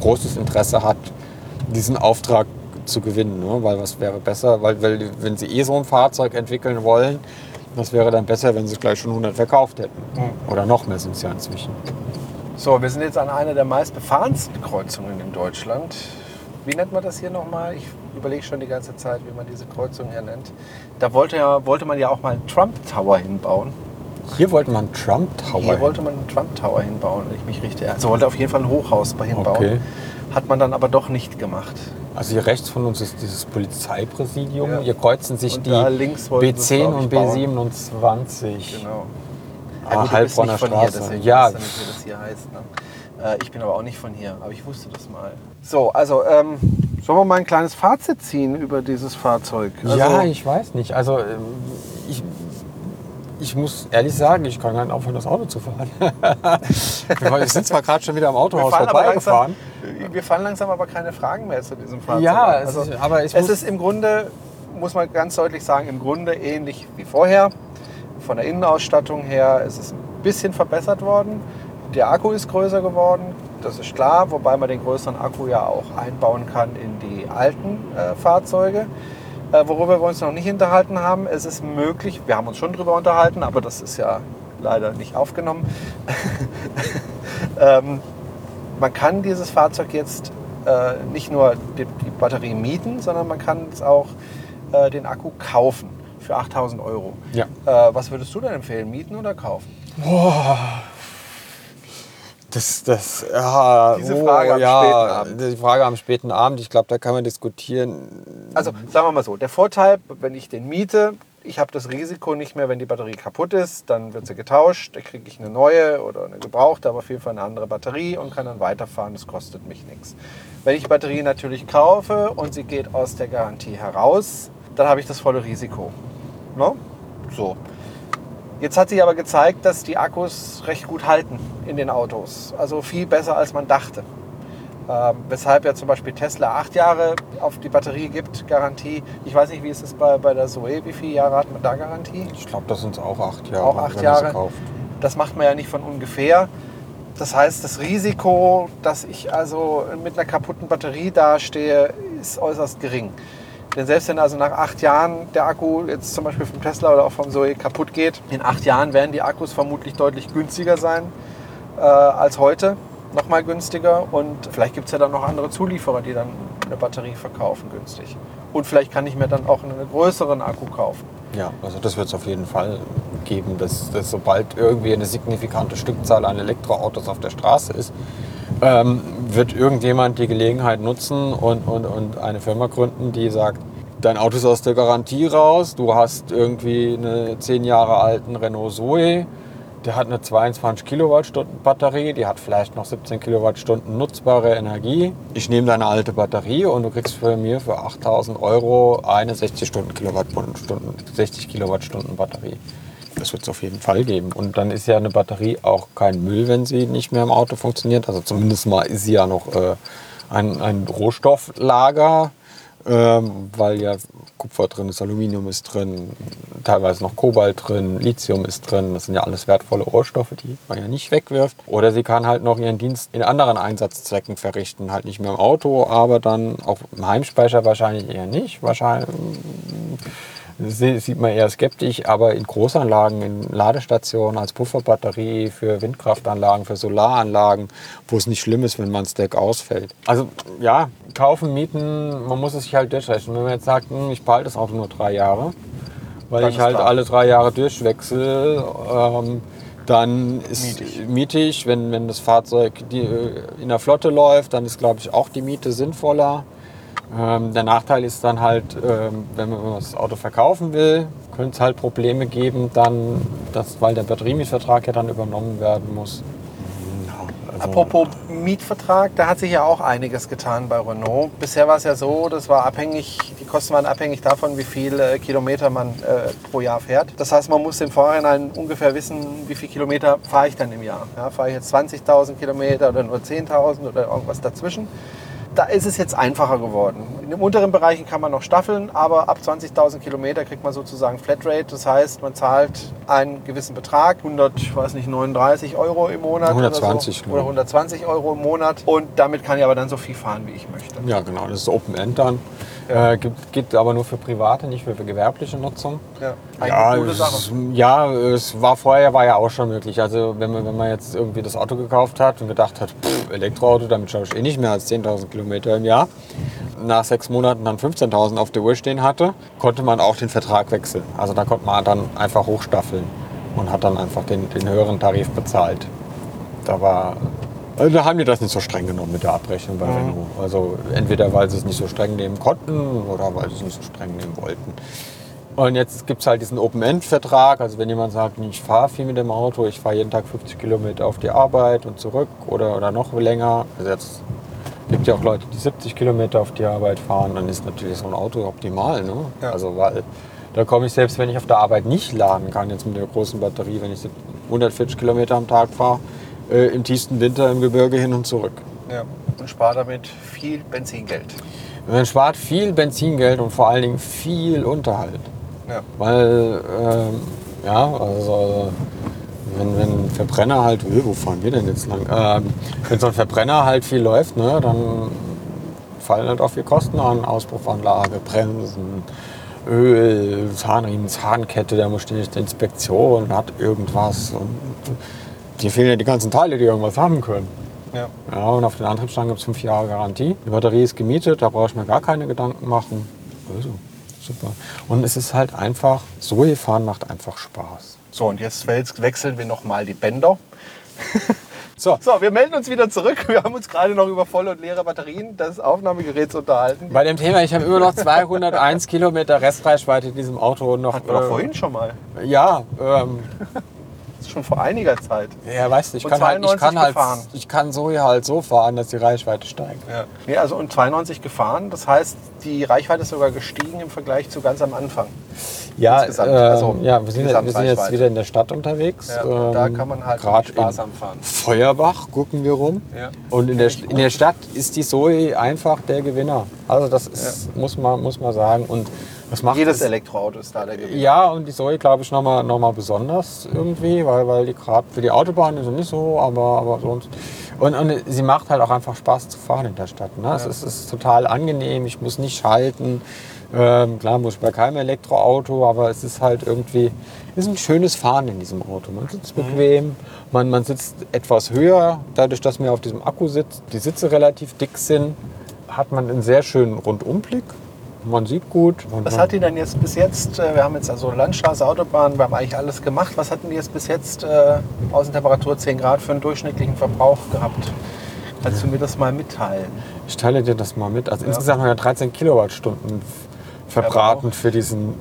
großes Interesse hat, diesen Auftrag zu gewinnen. Ne? Weil was wäre besser, weil, weil wenn sie eh so ein Fahrzeug entwickeln wollen, das wäre dann besser, wenn sie gleich schon 100 verkauft hätten. Oder noch mehr sind es ja inzwischen. So, wir sind jetzt an einer der meistbefahrensten Kreuzungen in Deutschland. Wie nennt man das hier nochmal? Ich überlege schon die ganze Zeit, wie man diese Kreuzung hier nennt. Da wollte, ja, wollte man ja auch mal einen Trump Tower hinbauen. Hier wollte man Trump Tower. Hier wollte man einen Trump Tower hinbauen, wenn ich mich richtig Also wollte auf jeden Fall ein Hochhaus hinbauen. Okay. Hat man dann aber doch nicht gemacht. Also hier rechts von uns ist dieses Polizeipräsidium. Ja. Hier kreuzen sich Und die da links wollten sie es, B10 glaub ich, und bauen. B27. Genau. Ah, du bist Heilbronner hier, Straße. deswegen Ja. nicht, wie das hier heißt. Ne? Äh, ich bin aber auch nicht von hier, aber ich wusste das mal. So, also ähm, sollen wir mal ein kleines Fazit ziehen über dieses Fahrzeug? Also, ja, ich weiß nicht. Also ähm, ich, ich muss ehrlich sagen, ich kann gar nicht aufhören, das Auto zu fahren. wir sind zwar gerade schon wieder am Autohaus vorbeigefahren. wir fahren langsam aber keine Fragen mehr zu diesem Fahrzeug. Ja, es also, ist- aber ich es ist im Grunde, muss man ganz deutlich sagen, im Grunde ähnlich wie vorher. Von der Innenausstattung her ist es ein bisschen verbessert worden. Der Akku ist größer geworden, das ist klar, wobei man den größeren Akku ja auch einbauen kann in die alten äh, Fahrzeuge. Äh, worüber wir uns noch nicht unterhalten haben, es ist möglich, wir haben uns schon darüber unterhalten, aber das ist ja leider nicht aufgenommen. ähm, man kann dieses Fahrzeug jetzt äh, nicht nur die, die Batterie mieten, sondern man kann es auch äh, den Akku kaufen für 8000 Euro. Ja. Äh, was würdest du denn empfehlen, mieten oder kaufen? Das, das, ja, Diese Frage am ja, späten Abend. Die Frage am späten Abend, ich glaube, da kann man diskutieren. Also sagen wir mal so, der Vorteil, wenn ich den miete, ich habe das Risiko nicht mehr, wenn die Batterie kaputt ist, dann wird sie getauscht, da kriege ich eine neue oder eine gebrauchte, aber auf jeden Fall eine andere Batterie und kann dann weiterfahren, das kostet mich nichts. Wenn ich die Batterie natürlich kaufe und sie geht aus der Garantie heraus, dann habe ich das volle Risiko. No? So. Jetzt hat sich aber gezeigt, dass die Akkus recht gut halten in den Autos. Also viel besser, als man dachte. Ähm, weshalb ja zum Beispiel Tesla acht Jahre auf die Batterie gibt, Garantie. Ich weiß nicht, wie ist es bei, bei der Zoe? Wie viele Jahre hat man da Garantie? Ich glaube, das sind auch acht Jahre. Auch acht Jahre. Das macht man ja nicht von ungefähr. Das heißt, das Risiko, dass ich also mit einer kaputten Batterie dastehe, ist äußerst gering. Denn selbst wenn also nach acht Jahren der Akku jetzt zum Beispiel vom Tesla oder auch vom Zoe kaputt geht, in acht Jahren werden die Akkus vermutlich deutlich günstiger sein äh, als heute. Nochmal günstiger und vielleicht gibt es ja dann noch andere Zulieferer, die dann eine Batterie verkaufen günstig. Und vielleicht kann ich mir dann auch einen größeren Akku kaufen. Ja, also das wird es auf jeden Fall geben, dass, dass sobald irgendwie eine signifikante Stückzahl an Elektroautos auf der Straße ist, ähm, wird irgendjemand die Gelegenheit nutzen und, und, und eine Firma gründen, die sagt, dein Auto ist aus der Garantie raus, du hast irgendwie eine 10 Jahre alten Renault Zoe, der hat eine 22 Kilowattstunden Batterie, die hat vielleicht noch 17 Kilowattstunden nutzbare Energie. Ich nehme deine alte Batterie und du kriegst für mir für 8000 Euro eine 60 Stunden Kilowattstunden, 60 Kilowattstunden Batterie. Das wird es auf jeden Fall geben. Und dann ist ja eine Batterie auch kein Müll, wenn sie nicht mehr im Auto funktioniert. Also zumindest mal ist sie ja noch äh, ein, ein Rohstofflager, ähm, weil ja Kupfer drin ist, Aluminium ist drin, teilweise noch Kobalt drin, Lithium ist drin. Das sind ja alles wertvolle Rohstoffe, die man ja nicht wegwirft. Oder sie kann halt noch ihren Dienst in anderen Einsatzzwecken verrichten. Halt nicht mehr im Auto, aber dann auch im Heimspeicher wahrscheinlich eher nicht. Wahrscheinlich sieht man eher skeptisch, aber in Großanlagen, in Ladestationen als Pufferbatterie für Windkraftanlagen, für Solaranlagen, wo es nicht schlimm ist, wenn man Stack ausfällt. Also ja, kaufen, mieten, man muss es sich halt durchrechnen. Wenn man jetzt sagt, hm, ich behalte das Auto nur drei Jahre, weil Dann ich halt klar. alle drei Jahre durchwechsel, ähm, dann ist Mietig. mietig, wenn, wenn das Fahrzeug die, äh, in der Flotte läuft, dann ist, glaube ich, auch die Miete sinnvoller. Ähm, der Nachteil ist dann halt, ähm, wenn man das Auto verkaufen will, könnte es halt Probleme geben, dann, dass, weil der Batteriemietvertrag ja dann übernommen werden muss. Also- Apropos Mietvertrag, da hat sich ja auch einiges getan bei Renault. Bisher war es ja so, das war abhängig, die Kosten waren abhängig davon, wie viele Kilometer man äh, pro Jahr fährt. Das heißt, man muss im Vorhinein ungefähr wissen, wie viele Kilometer fahre ich dann im Jahr. Ja, fahre ich jetzt 20.000 Kilometer oder nur 10.000 oder irgendwas dazwischen. Da ist es jetzt einfacher geworden. In den unteren Bereichen kann man noch staffeln, aber ab 20.000 Kilometer kriegt man sozusagen Flatrate. Das heißt, man zahlt einen gewissen Betrag, 100, ich weiß nicht, 39 Euro im Monat 120, oder, so, oder 120 Euro im Monat. Und damit kann ich aber dann so viel fahren, wie ich möchte. Ja, genau, das ist Open End dann. Äh, gibt, gibt aber nur für private, nicht für gewerbliche Nutzung. Ja, Ja, es, ja, es war vorher war ja auch schon möglich. Also wenn man, wenn man jetzt irgendwie das Auto gekauft hat und gedacht hat, pff, Elektroauto, damit schaue ich eh nicht mehr als 10.000 Kilometer im Jahr, nach sechs Monaten dann 15.000 auf der Uhr stehen hatte, konnte man auch den Vertrag wechseln. Also da konnte man dann einfach hochstaffeln und hat dann einfach den, den höheren Tarif bezahlt. Da war also da haben die das nicht so streng genommen mit der Abrechnung bei Renault. Also entweder weil sie es nicht so streng nehmen konnten oder weil sie es nicht so streng nehmen wollten. Und jetzt gibt es halt diesen Open-End-Vertrag. Also wenn jemand sagt, ich fahre viel mit dem Auto, ich fahre jeden Tag 50 Kilometer auf die Arbeit und zurück oder, oder noch länger. Also jetzt gibt ja auch Leute, die 70 Kilometer auf die Arbeit fahren, dann ist natürlich so ein Auto optimal. Ne? Ja. Also weil da komme ich selbst, wenn ich auf der Arbeit nicht laden kann, jetzt mit der großen Batterie, wenn ich 140 Kilometer am Tag fahre, äh, im tiefsten Winter im Gebirge hin und zurück. Ja. Und spart damit viel Benzingeld. Man spart viel Benzingeld und vor allen Dingen viel Unterhalt. Ja. Weil, ähm, ja, also wenn, wenn ein Verbrenner halt, äh, wo fahren wir denn jetzt lang? Ähm, wenn so ein Verbrenner halt viel läuft, ne, dann fallen halt auch viel Kosten an. Auspuffanlage, Bremsen, Öl, Zahnriemen, Zahnkette, da muss ständig Inspektion, hat irgendwas. Und dir fehlen ja die ganzen Teile, die irgendwas haben können. Ja. Ja, und auf den Antriebsstrang gibt es fünf Jahre Garantie. Die Batterie ist gemietet, da brauche ich mir gar keine Gedanken machen. Also, super. Und es ist halt einfach, Zoe fahren macht einfach Spaß. So, und jetzt wechseln wir nochmal die Bänder. So, So, wir melden uns wieder zurück. Wir haben uns gerade noch über volle und leere Batterien des Aufnahmegeräts unterhalten. bei dem Thema, ich habe immer noch 201 Kilometer Restreichweite in diesem Auto noch. Hatten wir doch äh, vorhin schon mal. Ja, ähm, schon vor einiger Zeit. ja, weißt du, ich Und kann, halt, ich 92 kann halt, ich kann Zoe halt so fahren, dass die Reichweite steigt. Ja. Nee, also und 92 gefahren. Das heißt, die Reichweite ist sogar gestiegen im Vergleich zu ganz am Anfang. Ja, ähm, also ja wir, sind, wir sind jetzt wieder in der Stadt unterwegs. Ja, und da ähm, kann man halt richtig sparsam fahren. Feuerbach gucken wir rum. Ja. Und in der, in der Stadt ist die Zoe einfach der Gewinner. Also das ist, muss, man, muss man sagen. Und das macht Jedes es- Elektroauto ist da der Gewinner. Ja, und die Zoe glaube ich nochmal noch mal besonders irgendwie, weil, weil die gerade für die Autobahn ist nicht so, aber, aber sonst. Und, und sie macht halt auch einfach Spaß zu fahren in der Stadt. Ne? Es, ist, es ist total angenehm, ich muss nicht schalten. Ähm, klar muss ich bei keinem Elektroauto, aber es ist halt irgendwie, es ist ein schönes Fahren in diesem Auto. Man sitzt bequem, man, man sitzt etwas höher, dadurch, dass man auf diesem Akku sitzt, die Sitze relativ dick sind, hat man einen sehr schönen Rundumblick. Man sieht gut. Was hat die denn jetzt bis jetzt, äh, wir haben jetzt also Landstraße, Autobahn, wir haben eigentlich alles gemacht. Was hatten die jetzt bis jetzt äh, Außentemperatur 10 Grad für einen durchschnittlichen Verbrauch gehabt? Kannst du mir das mal mitteilen? Ich teile dir das mal mit. Also insgesamt haben wir 13 Kilowattstunden verbraten für diesen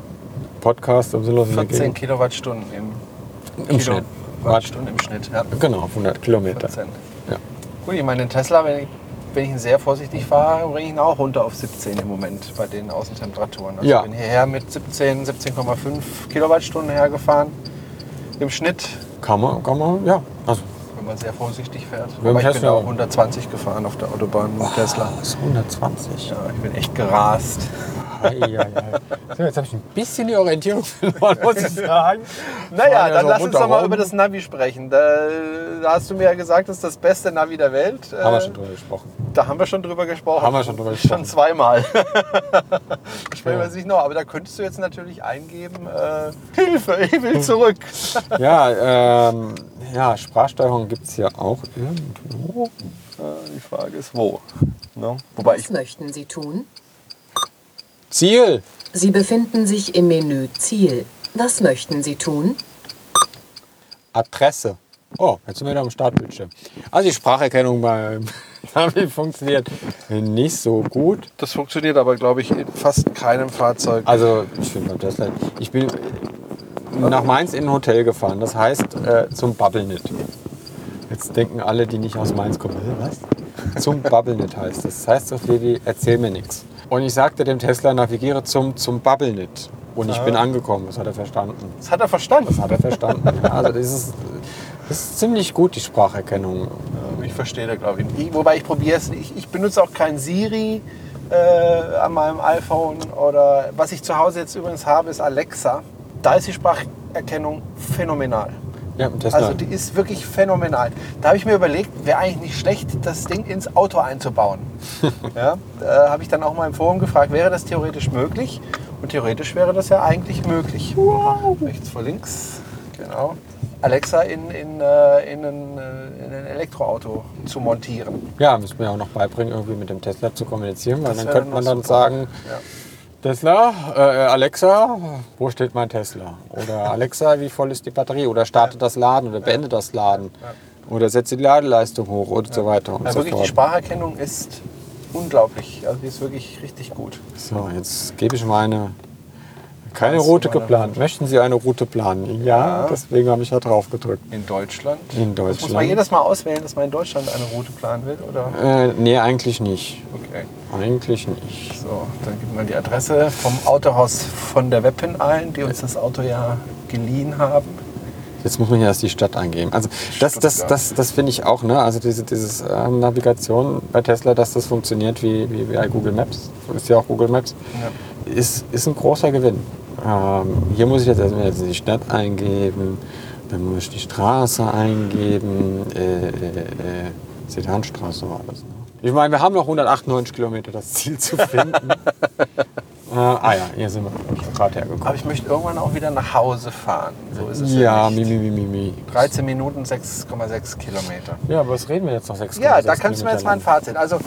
Podcast um der 14 Gegend. Kilowattstunden im, Im Schnitt. Kilowattstunden im Schnitt. Ja. Genau, 100 Kilometer. 14. Ja. Gut, ich meine, den Tesla, wenn ich, wenn ich ihn sehr vorsichtig fahre, bringe ich ihn auch runter auf 17 im Moment bei den Außentemperaturen. Also Ja. ich bin hierher mit 17, 17,5 Kilowattstunden hergefahren. Im Schnitt, Kann man, kann man, ja. Also, wenn man sehr vorsichtig fährt. Aber ich bin Tesla. auch 120 gefahren auf der Autobahn mit Tesla. das ist 120. Ja, ich bin echt gerast. Ei, ei, ei. So, jetzt habe ich ein bisschen die Orientierung verloren, muss ich sagen. Naja, ja dann so lass uns doch mal über das Navi sprechen. Da, da hast du mir ja gesagt, das ist das beste Navi der Welt. Haben wir Äh, schon drüber gesprochen. Da haben wir schon drüber gesprochen. Haben wir schon drüber Schon gesprochen. zweimal. Sprechen wir Ja. nicht noch. Aber da könntest du jetzt natürlich eingeben, äh, Hilfe, ich will zurück. Ja, ähm, ja Sprachsteuerung gibt es hier auch irgendwo. Äh, Die Frage ist, wo? No? Wobei ich Was möchten Sie tun? Ziel! Sie befinden sich im Menü Ziel. Was möchten Sie tun? Adresse. Oh, jetzt sind wir wieder am Startbildschirm. Also die Spracherkennung beim Navi funktioniert nicht so gut. Das funktioniert aber, glaube ich, in fast keinem Fahrzeug. Also ich finde beim Tesla. Ich bin nach Mainz in ein Hotel gefahren. Das heißt äh, zum Bubblenet. Jetzt denken alle, die nicht aus Mainz kommen, "Hä, was? Zum Bubblenet heißt das. Das heißt auf Levi, erzähl mir nichts. Und ich sagte dem Tesla, navigiere zum, zum Bubblenet. Und ich bin angekommen. Das hat er verstanden. Das hat er verstanden. Das hat er verstanden. Ja, also das ist, das ist ziemlich gut, die Spracherkennung. Ich verstehe da, glaube ich. ich. Wobei ich probiere es nicht. Ich benutze auch kein Siri äh, an meinem iPhone. Oder was ich zu Hause jetzt übrigens habe, ist Alexa. Da ist die Spracherkennung phänomenal. Ja, Tesla. Also die ist wirklich phänomenal. Da habe ich mir überlegt, wäre eigentlich nicht schlecht, das Ding ins Auto einzubauen. ja, da habe ich dann auch mal im Forum gefragt, wäre das theoretisch möglich? Und theoretisch wäre das ja eigentlich möglich. Rechts vor links, genau. Alexa in, in, äh, in, ein, äh, in ein Elektroauto zu montieren. ja, müssen wir auch noch beibringen, irgendwie mit dem Tesla zu kommunizieren, weil Das dann könnte man dann super. sagen, Ja. Tesla, äh, Alexa, wo steht mein Tesla? Oder Alexa, wie voll ist die Batterie? Oder starte das Laden oder beende das Laden. Oder setze die Ladeleistung hoch und so weiter und Ja, so wirklich, die fort. Spracherkennung ist unglaublich. Also die ist wirklich richtig gut. So, jetzt gebe ich meine. Keine du Route geplant. Möchten Sie eine Route planen? Ja, Ja. deswegen habe ich da drauf gedrückt. In Deutschland. In Das muss man Deutschland. jedes Mal auswählen, dass man in Deutschland eine Route planen will, oder? Äh, nee, eigentlich nicht. Okay. Eigentlich nicht. So, dann gibt man die Adresse vom Autohaus von der Weppen ein, die uns das Auto ja geliehen haben. Jetzt muss man ja erst die Stadt eingeben. Also das, das, Stuttgart. das, das finde ich auch, ne? Also diese dieses, ähm, Navigation bei Tesla, dass das funktioniert wie, wie, bei Google Maps, ist ja auch Google Maps, ist, ist ein großer Gewinn. Ähm, hier muss ich jetzt erstmal jetzt die Stadt eingeben, dann muss ich die Straße eingeben, äh, äh, äh, Sedanstraße war das. Ich meine, wir haben noch 198 Kilometer das Ziel zu finden. äh, ah ja, hier sind wir gerade hergekommen. Aber ich möchte irgendwann auch wieder nach Hause fahren. So ist es Ja, mi, mi, mi, mi, mi. 13 Minuten, 6,6 Kilometer. Ja, aber was reden wir jetzt noch? 6,6 Ja, da kannst du mir jetzt mal ein Fazit. Also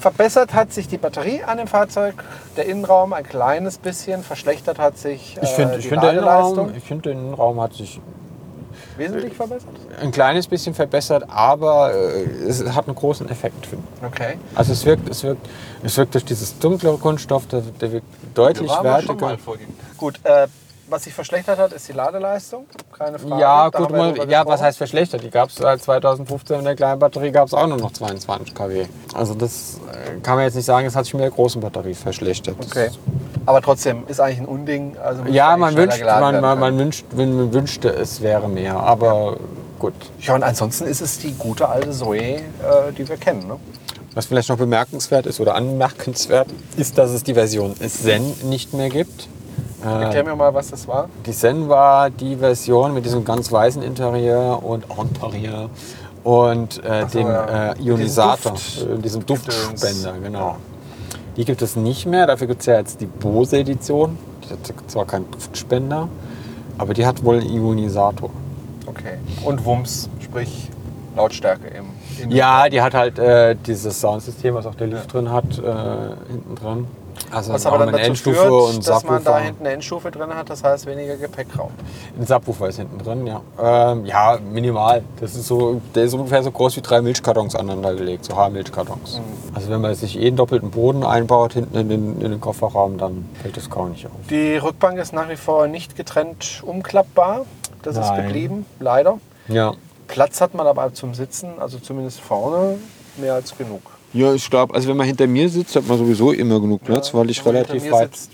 verbessert hat sich die Batterie an dem Fahrzeug, der Innenraum ein kleines bisschen, verschlechtert hat sich Ich finde, äh, ich die finde, der Ladeleistung. Innenraum, ich finde, der Innenraum hat sich Wesentlich verbessert? ein kleines bisschen verbessert, aber äh, es hat einen großen Effekt. Okay. Also es wirkt, es wirkt, es wirkt durch dieses dunklere Kunststoff, der, der wirkt deutlich Wir waren aber schon wertiger. mal vorhin. Gut, äh, was sich verschlechtert hat, ist die Ladeleistung. Keine Frage. Ja, Da gut, mal, ja, was heißt verschlechtert? Die gab es seit 2015 in der kleinen Batterie gab es auch nur noch 22 kW. Also das äh, kann man jetzt nicht sagen, es hat sich mit der großen Batterie verschlechtert. Okay. Aber trotzdem ist eigentlich ein Unding. Also Ja, man wünscht, man, man, man, wünscht, man wünschte, es wäre mehr, aber gut. Ja, und ansonsten ist es die gute alte Zoe, äh, die wir kennen. Ne? Was vielleicht noch bemerkenswert ist oder anmerkenswert ist, dass es die Version Zen nicht mehr gibt. Erklär Äh, mir mal, was das war. die Zen war die Version mit diesem ganz weißen Interieur und Interieur und äh, so, dem ja. äh, Ionisator, Duft- äh, diesem. Duftspender, genau. Die gibt es nicht mehr, dafür gibt es ja jetzt die Bose-Edition. Die hat zwar keinen Duftspender, aber die hat wohl einen Ionisator. Okay. Und Wumms, sprich Lautstärke im- Ja, die hat halt äh, dieses Soundsystem, was auch der Lift drin hat, äh, hinten dran. Also Was aber dann dazu Endstufe führt, und dass man da hinten eine Endstufe drin hat, das heißt weniger Gepäckraum. Ein Subwoofer ist hinten drin, ja. Ähm, ja, minimal. Das ist so, der ist ungefähr so groß wie drei Milchkartons aneinandergelegt, so Haarmilchkartons. Mhm. Also wenn man sich eh einen doppelten Boden einbaut hinten in den, in den Kofferraum, dann fällt das gar nicht auf. Die Rückbank ist nach wie vor nicht getrennt umklappbar. Das ist Nein. geblieben, leider. Ja. Platz hat man aber zum Sitzen, also zumindest vorne, mehr als genug. Ja, ich glaube, also wenn man hinter mir sitzt, hat man sowieso immer genug Platz, weil ich relativ weit, sitzt,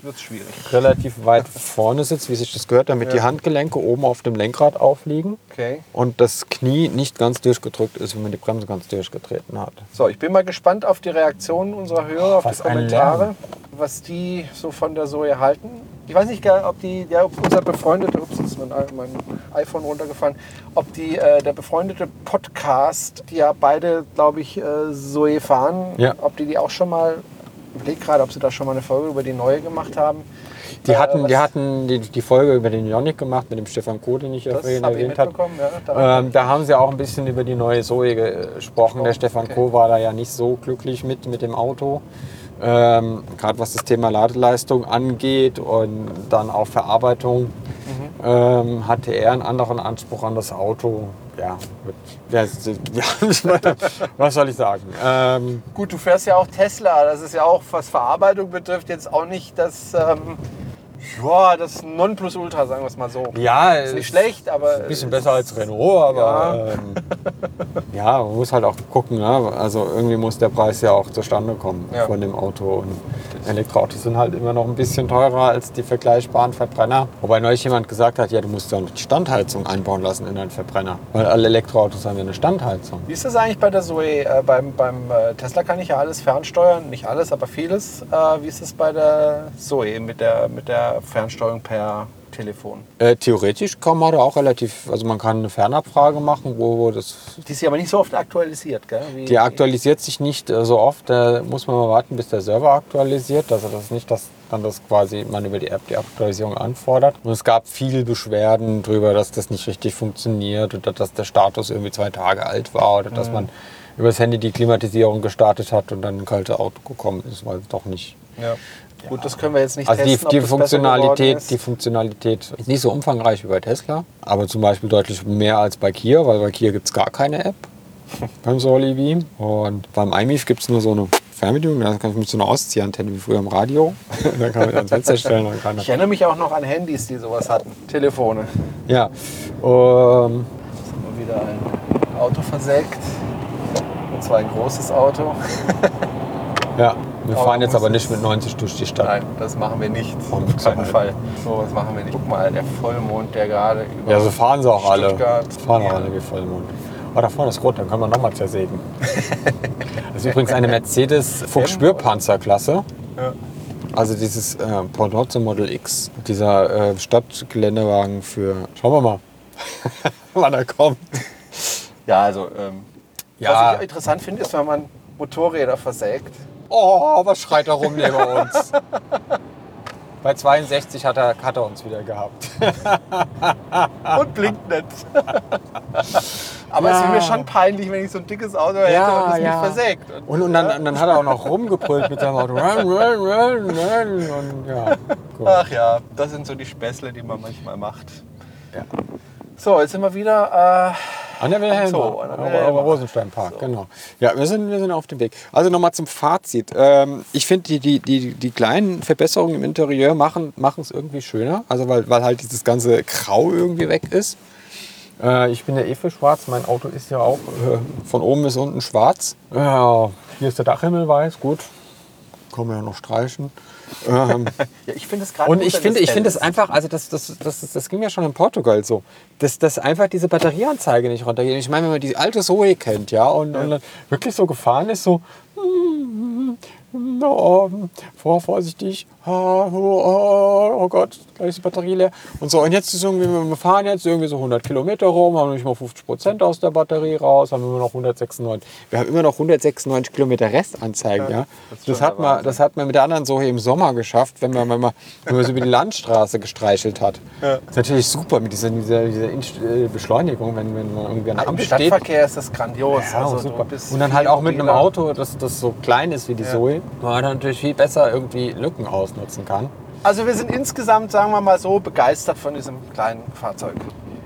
relativ weit vorne sitze, wie sich das gehört, damit die Handgelenke oben auf dem Lenkrad aufliegen Okay. und das Knie nicht ganz durchgedrückt ist, wenn man die Bremse ganz durchgetreten hat. So, ich bin mal gespannt auf die Reaktionen unserer Hörer, auf Was die Kommentare, was die so von der Zoe halten. Ich weiß nicht, ob die, ja, ob unser befreundeter, ups, ist mein, mein iPhone runtergefallen, ob die, äh, der befreundete Podcast, die ja beide, glaube ich, äh, Zoe fahren, Ja. ob die die auch schon mal, ich überlege gerade, ob sie da schon mal eine Folge über die neue gemacht haben. Die Äh, hatten, die hatten die, die Folge über den Ionic gemacht mit dem Stefan Koh, den ich Das vorhin erwähnt habe. ja. Da- Ähm, da haben sie auch ein bisschen über die neue Zoe gesprochen. Der Oh, Stefan okay. Koh war da ja nicht so glücklich mit, mit dem Auto. Ähm, Gerade was das Thema Ladeleistung angeht und dann auch Verarbeitung, Mhm. ähm, hatte er einen anderen Anspruch an das Auto. Ja, mit, ja, ja was soll ich sagen? Ähm, Gut, du fährst ja auch Tesla. Das ist ja auch, was Verarbeitung betrifft, jetzt auch nicht das, ja, das Nonplusultra, sagen wir es mal so. ja, Ist nicht schlecht, aber. Ein bisschen besser als Renault, aber Ja. ähm, ja man muss halt auch gucken. Ne? Also irgendwie muss der Preis ja auch zustande kommen Ja. von dem Auto. Und Elektroautos sind halt immer noch ein bisschen teurer als die vergleichbaren Verbrenner. Wobei neulich jemand gesagt hat, ja, du musst ja die Standheizung einbauen lassen in deinen Verbrenner. Weil alle Elektroautos haben ja eine Standheizung. Wie ist das eigentlich bei der Zoe? Äh, beim beim äh, Tesla kann ich ja alles fernsteuern, nicht alles, aber vieles. Äh, wie ist es bei der Zoe mit der, mit der Fernsteuerung per Telefon? Äh, theoretisch kann man da auch relativ, also man kann eine Fernabfrage machen, wo, das Die ist ja aber nicht so oft aktualisiert, gell? Wie, Die aktualisiert sich nicht äh, so oft, da muss man mal warten, bis der Server aktualisiert. Also das ist nicht, dass dann das quasi man über die App die Aktualisierung anfordert. Und es gab viele Beschwerden darüber, dass das nicht richtig funktioniert oder dass der Status irgendwie zwei Tage alt war oder dass man über das Handy die Klimatisierung gestartet hat und dann ein kaltes Auto gekommen ist, weil es doch nicht. Ja. Gut, das können wir jetzt nicht Also die, testen, die geworden Funktionalität, ist. die Funktionalität ist nicht so umfangreich wie bei Tesla, aber zum Beispiel deutlich mehr als bei Kia, weil bei Kia gibt es gar keine App beim Soli Beam. Und beim iMIF gibt es nur so eine Fernbedienung, da kann ich mit so einer Ausziehantenne wie früher im Radio. dann kann man ans Fenster stellen. Dann kann Ich erinnere mich auch noch an Handys, die sowas hatten. Telefone. ja, ähm, Jetzt haben wir wieder ein Auto versägt. Und zwar ein großes Auto. ja. Wir Aber fahren jetzt muss aber nicht mit 90 durch die Stadt. Nein, das machen wir nicht. Auf keinen? Fall. So was machen wir nicht. Guck mal, der Vollmond, der gerade über Ja, so fahren sie auch alle. Stuttgart. Fahren auch Ja. alle wie Vollmond. Oh, da vorne ist rot, dann können wir nochmal zersägen. Das ist übrigens eine Mercedes Fuchs-Spürpanzerklasse. Ja. Also dieses äh, Pendant zum Model X, dieser äh, Stadtgeländewagen für. Schauen wir mal, wann er kommt. Ja, also ähm, Ja. was ich interessant finde, ist, wenn man Motorräder versägt. Oh, was schreit er rum neben uns? Bei 62 hat er, hat er uns wieder gehabt. und blinkt nicht. Aber es Ja. wäre mir schon peinlich, wenn ich so ein dickes Auto hätte und es nicht versägt. Und, und, dann, und dann hat er auch noch rumgebrüllt mit seinem Auto. Run, run, run, run. Und ja. Ach ja, das sind so die Späßle, die man manchmal macht. Ja. So, jetzt sind wir wieder. An der Wilhelma, So, an der am Wilhelma. Rosensteinpark, genau. Ja, wir sind, wir sind auf dem Weg. Also nochmal zum Fazit. Ähm, ich finde, die, die, die, die kleinen Verbesserungen im Interieur machen machen es irgendwie schöner. Also weil, weil halt dieses ganze Grau irgendwie weg ist. Äh, ich bin ja eh für schwarz. Mein Auto ist ja auch äh, von oben bis unten schwarz. Ja, hier ist der Dachhimmel weiß, gut. Kann man ja noch streichen. Ähm, Ja, ich finde es gerade. und ich finde, es ich finde es einfach, also das, das, das, das ging mir schon in Portugal so, dass, dass einfach diese Batterieanzeige nicht runtergeht. Ich meine, wenn man die alte Zoe kennt, ja, und, und dann wirklich so gefahren ist, so, no, vor, vorsichtig, ah, oh, oh, oh Gott, gleich ist die Batterie leer. Und so, und jetzt ist irgendwie, wir fahren jetzt irgendwie so 100 Kilometer rum, haben nicht mal 50 Prozent aus der Batterie raus, haben immer noch 196. Wir haben immer noch 196 Kilometer Restanzeigen, ja. das Das, hat man, das hat man mit der anderen Zoe im Sommer geschafft, wenn man, wenn man, wenn man so über die Landstraße gestreichelt hat. Das ist natürlich super mit dieser, dieser, dieser äh, Beschleunigung, wenn, wenn man irgendwie an der Im Ampel steht. Stadtverkehr ist das grandios. Ja, also, super. Und dann halt auch mit einem. Auto, das, das das so klein ist wie die Ja. Zoe, man natürlich viel besser irgendwie Lücken ausnutzen kann. Also wir sind insgesamt, sagen wir mal so, begeistert von diesem kleinen Fahrzeug.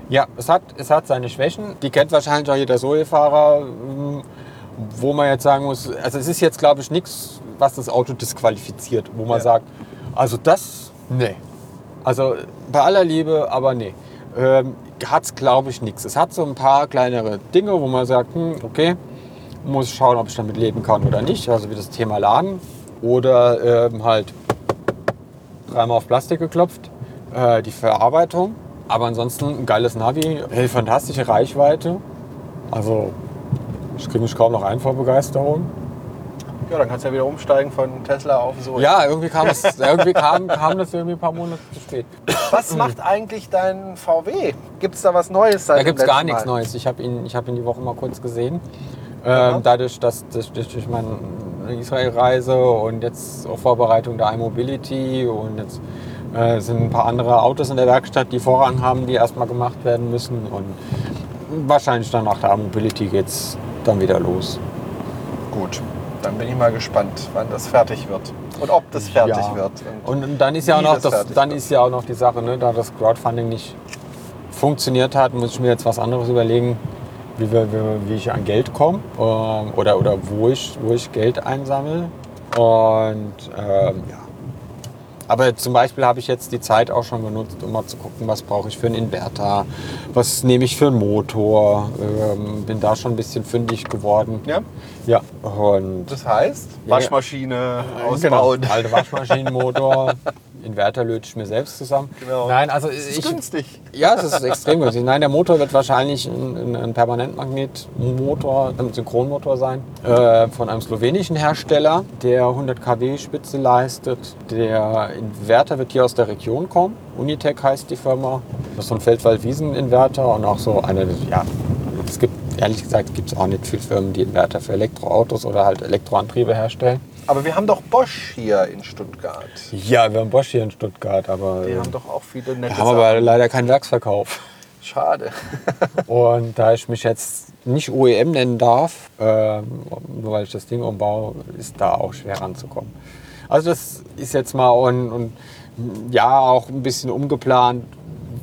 Ja, es hat, es hat seine Schwächen. Die kennt wahrscheinlich auch jeder Zoe-Fahrer, ähm, wo man jetzt sagen muss, also es ist jetzt, glaube ich, nichts, was das Auto disqualifiziert, wo man Ja. sagt, also das, nee. Also bei aller Liebe, aber nee. Ähm, hat es, glaube ich, nichts. Es hat so ein paar kleinere Dinge, wo man sagt, hm, okay, muss schauen, ob ich damit leben kann oder nicht. Also wie das Thema Laden oder ähm, halt dreimal auf Plastik geklopft, äh, die Verarbeitung. Aber ansonsten ein geiles Navi, hey, fantastische Reichweite. Also ich kriege mich kaum noch ein vor Begeisterung. Ja, dann kannst du ja wieder umsteigen von Tesla auf so. Ja, irgendwie kam, es, irgendwie kam, kam das irgendwie ein paar Monate zu spät. Was macht eigentlich dein VW? Gibt es da was Neues seit Da gibt es gar nichts? Neues. Ich habe ihn, ich hab ihn die Woche mal kurz gesehen. Ähm, dadurch, dass, durch durch meine Israel-Reise und jetzt auch Vorbereitung der iMobility und jetzt äh, sind ein paar andere Autos in der Werkstatt, die Vorrang haben, die erstmal gemacht werden müssen. Und wahrscheinlich dann nach der iMobility geht es dann wieder los. Gut, dann bin ich mal gespannt, wann das fertig wird. Und ob das fertig Ja. wird. Und, und dann ist ja auch noch das das, dann wird. ist ja auch noch die Sache, ne, da das Crowdfunding nicht funktioniert hat, muss ich mir jetzt was anderes überlegen, wie, wir, wie, ich an Geld komme ähm, oder, oder wo, ich, wo ich Geld einsammle. Und ähm, ja. Aber zum Beispiel habe ich jetzt die Zeit auch schon genutzt, um mal zu gucken, was brauche ich für einen Inverter, was nehme ich für einen Motor. Ähm, bin da schon ein bisschen fündig geworden. Ja? Ja, und Das heißt. Waschmaschine ausbauen. Genau. Alte Waschmaschinenmotor, Inverter löte ich mir selbst zusammen. Genau. Nein, also Das ist ich, günstig. ja, es ist extrem günstig. Nein, der Motor wird wahrscheinlich ein, ein, ein Permanentmagnetmotor, ein Synchronmotor sein, äh, von einem slowenischen Hersteller, der 100 kW Spitze leistet. Der Inverter wird hier aus der Region kommen. Unitec heißt die Firma. Das ist so ein Feldwald-Wiesen-Inverter und auch so eine, ja, es gibt, ehrlich gesagt, gibt es auch nicht viele Firmen, die Inverter für Elektroautos oder halt Elektroantriebe herstellen. Aber wir haben doch Bosch hier in Stuttgart. Ja, wir haben Bosch hier in Stuttgart, aber Die äh, haben doch auch viele nette wir haben aber Sachen. leider keinen Werksverkauf. Schade. Und da ich mich jetzt nicht OEM nennen darf, ähm, nur weil ich das Ding umbaue, ist da auch schwer ranzukommen. Also das ist jetzt mal und, und ja auch ein bisschen umgeplant,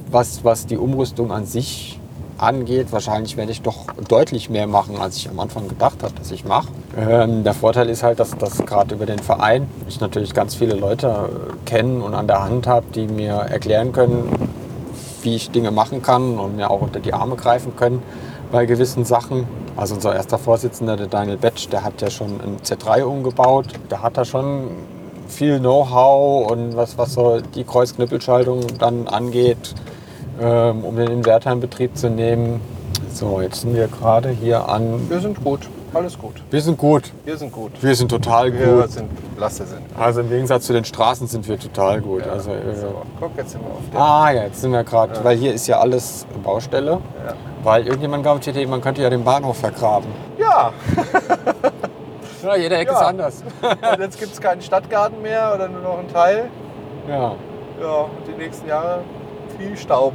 was, was die Umrüstung an sich angeht. Wahrscheinlich werde ich doch deutlich mehr machen, als ich am Anfang gedacht habe, dass ich mache. Ähm, der Vorteil ist halt, dass das gerade über den Verein ich natürlich ganz viele Leute äh, kennen und an der Hand habe, die mir erklären können, wie ich Dinge machen kann und mir auch unter die Arme greifen können bei gewissen Sachen. Also unser erster Vorsitzender, der Daniel Betsch, der hat ja schon ein Z3 umgebaut. Der hat da schon viel Know-how und was, was so die Kreuzknüppelschaltung dann angeht, ähm, um den Inverter in Betrieb zu nehmen. So, jetzt sind wir gerade hier an. Wir sind gut. Alles gut. Wir sind gut. Wir sind gut. Wir sind total Wir gut. sind Lasse sind. Also im Gegensatz zu den Straßen sind wir total gut. Also, äh, So, guck, jetzt sind wir auf der. Ah, ja, jetzt sind wir gerade, weil hier ist ja alles Baustelle. Ja. Weil irgendjemand Idee, man könnte ja den Bahnhof vergraben. Ja, Ja, jede Ecke Ja. ist anders. und jetzt gibt es keinen Stadtgarten mehr oder nur noch einen Teil. Ja, Ja, und die nächsten Jahre viel Staub,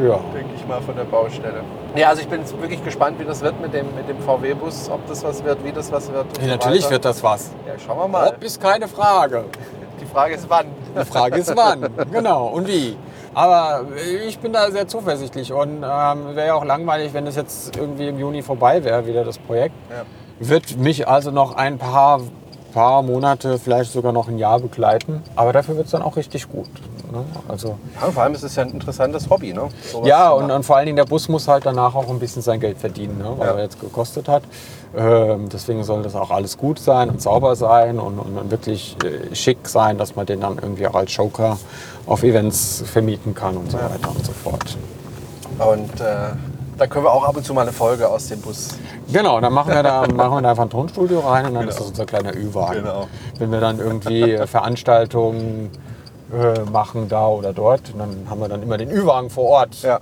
ja. denke ich mal, von der Baustelle. Ja, also ich bin jetzt wirklich gespannt, wie das wird mit dem, mit dem VW-Bus, ob das was wird, wie das was wird. so natürlich weiter. wird das was. Ja, schauen wir mal. Ob ist keine Frage. Die Frage ist wann. Die Frage ist wann. Genau. Und wie. Aber ich bin da sehr zuversichtlich und ähm, wäre ja auch langweilig, wenn das jetzt irgendwie im Juni vorbei wäre, wieder das Projekt. Ja. Wird mich also noch ein paar, paar Monate, vielleicht sogar noch ein Jahr begleiten. Aber dafür wird es dann auch richtig gut. Ne? Also, Ja, vor allem ist es ja ein interessantes Hobby, ne? Ja, und, und vor allen Dingen der Bus muss halt danach auch ein bisschen sein Geld verdienen, ne? weil Ja. er jetzt gekostet hat. Ähm, deswegen soll das auch alles gut sein und sauber sein und, und, und wirklich äh, schick sein, dass man den dann irgendwie auch als Joker auf Events vermieten kann und so weiter und so fort. Und äh, da können wir auch ab und zu mal eine Folge aus dem Bus. Genau, dann machen wir da, machen wir da einfach ein Tonstudio rein und dann Genau. ist das unser kleiner Ü-Wagen. Genau. Wenn wir dann irgendwie äh, Veranstaltungen äh, machen da oder dort, dann haben wir dann immer den Ü-Wagen vor Ort. Ja,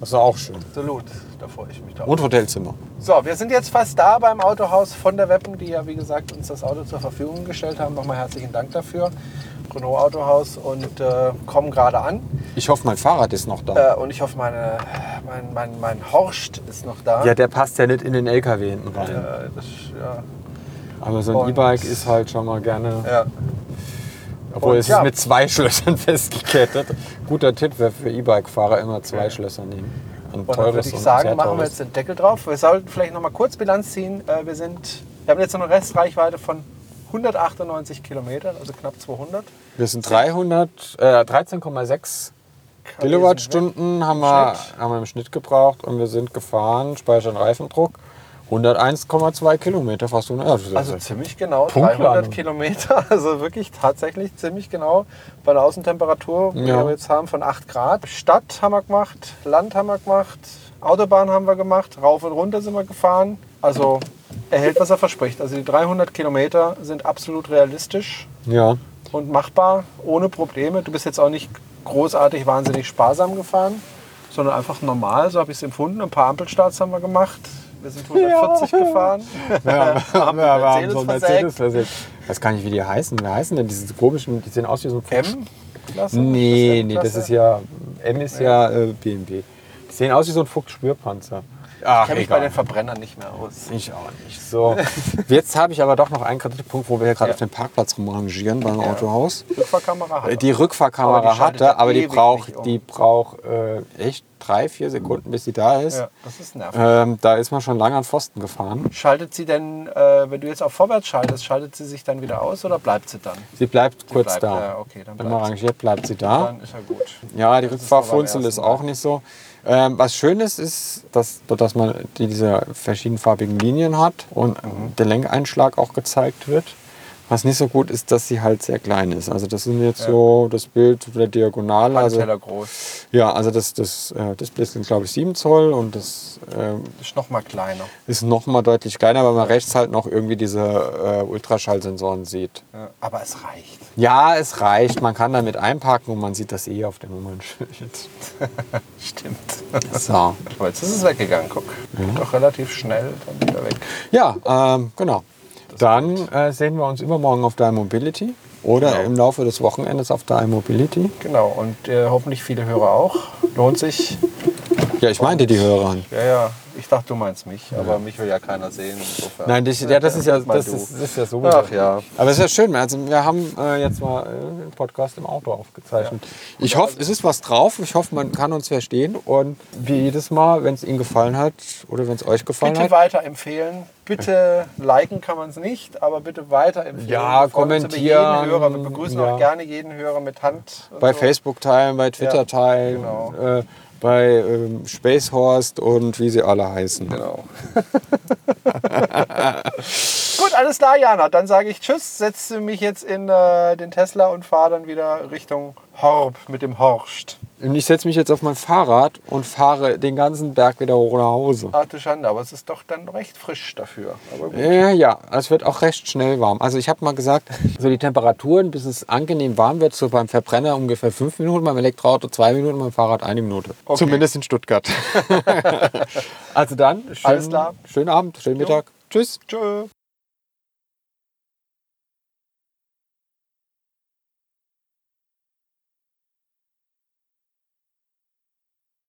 Das ist auch schön. absolut. Da freue ich mich drauf. Und Hotelzimmer. So, wir sind jetzt fast da beim Autohaus von der Weppen, die ja wie gesagt uns das Auto zur Verfügung gestellt haben. Nochmal herzlichen Dank dafür. Renault Autohaus und äh, kommen gerade an. Ich hoffe, mein Fahrrad ist noch da. Äh, und ich hoffe, meine, mein, mein, mein Horst ist noch da. Ja, der passt ja nicht in den LKW hinten rein. Äh, das, ja. Aber so ein Und- E-Bike ist halt schon mal gerne. Ja. Obwohl Und es ja. ist mit zwei Schlössern festgekettet. Guter Tipp, wer für E-Bike-Fahrer immer zwei Schlösser nehmen. Ein Und dann würde ich sagen, machen wir jetzt den Deckel drauf. Wir sollten vielleicht noch mal kurz Bilanz ziehen. Äh, Wir, sind, wir haben jetzt eine Restreichweite von 198 Kilometern, also knapp 200. Wir sind 300, äh, 13,6 Kilowattstunden haben wir, haben wir im Schnitt gebraucht und wir sind gefahren, Speicher- und Reifendruck, 101,2 Kilometer, fast 100. Ja, das ist- Also ziemlich genau Punktlandung. 300 Kilometer, also wirklich tatsächlich ziemlich genau bei der Außentemperatur, die Ja. wir jetzt haben von 8 Grad. Stadt haben wir gemacht, Land haben wir gemacht, Autobahn haben wir gemacht, rauf und runter sind wir gefahren. Also er hält, was er verspricht. Also die 300 Kilometer sind absolut realistisch ja. und machbar, ohne Probleme. Du bist jetzt auch nicht großartig wahnsinnig sparsam gefahren, sondern einfach normal, so habe ich es empfunden. Ein paar Ampelstarts haben wir gemacht. Wir sind 140 gefahren. Ja, haben wir einen haben so einen Mercedes versägt. Ich weiß gar nicht, wie die heißen. Wie heißen denn diese komischen, die sehen aus wie so ein Fuchs. M-Klasse? Nee, Ist nee, das das ist ja, M ist ja äh, BMW. Die sehen aus wie so ein Fuchs-Spürpanzer. Ach, Ich kenne mich bei den Verbrennern nicht mehr aus. Ich auch nicht. So, jetzt habe ich aber doch noch einen Kritikpunkt, wo wir hier gerade Ja. auf dem Parkplatz rumrangieren beim Autohaus. Rückfahrkamera hat Äh, Die er. Rückfahrkamera Aber die schaltet hatte, ja aber die braucht, um. die braucht äh, echt drei, vier Sekunden, bis sie da ist. Ja, das ist nervig. Ähm, da ist man schon lange an Pfosten gefahren. Schaltet sie denn, äh, wenn du jetzt auf vorwärts schaltest, schaltet sie sich dann wieder aus oder bleibt sie dann? Sie bleibt Sie kurz bleibt, da. Ja, okay, dann Wenn man bleibt rangiert, bleibt sie da. Dann ist ja gut. Ja, die ist Rückfahrfunzel ist am auch nicht so. Ähm, was schön ist, ist, dass, dass man die, diese verschiedenfarbigen Linien hat und Mhm. der Lenkeinschlag auch gezeigt wird. Was nicht so gut ist, dass sie halt sehr klein ist. Also das sind jetzt so das Bild der Diagonale. Also, groß. ja, also das, das äh, Display sind glaube ich 7 Zoll und das ähm, Ist noch mal kleiner. ist noch mal deutlich kleiner, weil man rechts halt noch irgendwie diese äh, Ultraschallsensoren sieht. Ja, aber es reicht. Ja, es reicht. Man kann damit einparken und man sieht das eh auf dem Nummernschild. Stimmt. So. Aber jetzt ist es weggegangen, guck. Doch relativ schnell dann wieder weg. Ja, ähm, genau. Dann äh, sehen wir uns übermorgen auf der Mobility oder Genau. im Laufe des Wochenendes auf der Mobility. Genau, und äh, hoffentlich viele Hörer auch. Lohnt sich. Ja, ich meinte die Hörer an. Ja, ja, ich dachte, du meinst mich, aber mich will ja keiner sehen. Insofern. Nein, das, ja, das ist ja, das ist, das ist ja sowieso. Ach ja. Aber es ist ja schön. Also wir haben äh, jetzt mal äh, einen Podcast im Auto aufgezeichnet. Ich hoffe, es ist was drauf. Ich hoffe, man kann uns verstehen. Und wie jedes Mal, wenn es Ihnen gefallen hat oder wenn es euch gefallen Bitte hat, weiterempfehlen. Bitte liken kann man es nicht, aber bitte weiterempfehlen. Ja, kommentieren, Jeden Hörer. Wir begrüßen ja. auch gerne jeden Hörer mit Hand. bei so. Facebook teilen, bei Twitter Ja, teilen, genau. äh, bei ähm, Spacehorst und wie sie alle heißen. Genau. Gut, alles klar, Jana. Dann sage ich Tschüss, setze mich jetzt in äh, den Tesla und fahre dann wieder Richtung Horb mit dem Horst. Und ich setze mich jetzt auf mein Fahrrad und fahre den ganzen Berg wieder hoch nach Hause. Du Schande, aber es ist doch dann recht frisch dafür. Ja, ja, es wird auch recht schnell warm. Also ich habe mal gesagt, so die Temperaturen, bis es angenehm warm wird, so beim Verbrenner ungefähr fünf Minuten, beim Elektroauto zwei Minuten, beim Fahrrad eine Minute. Okay. Zumindest in Stuttgart. also dann, schönen, Alles klar. schönen Abend, schönen Mittag. Tschüss. Tschö.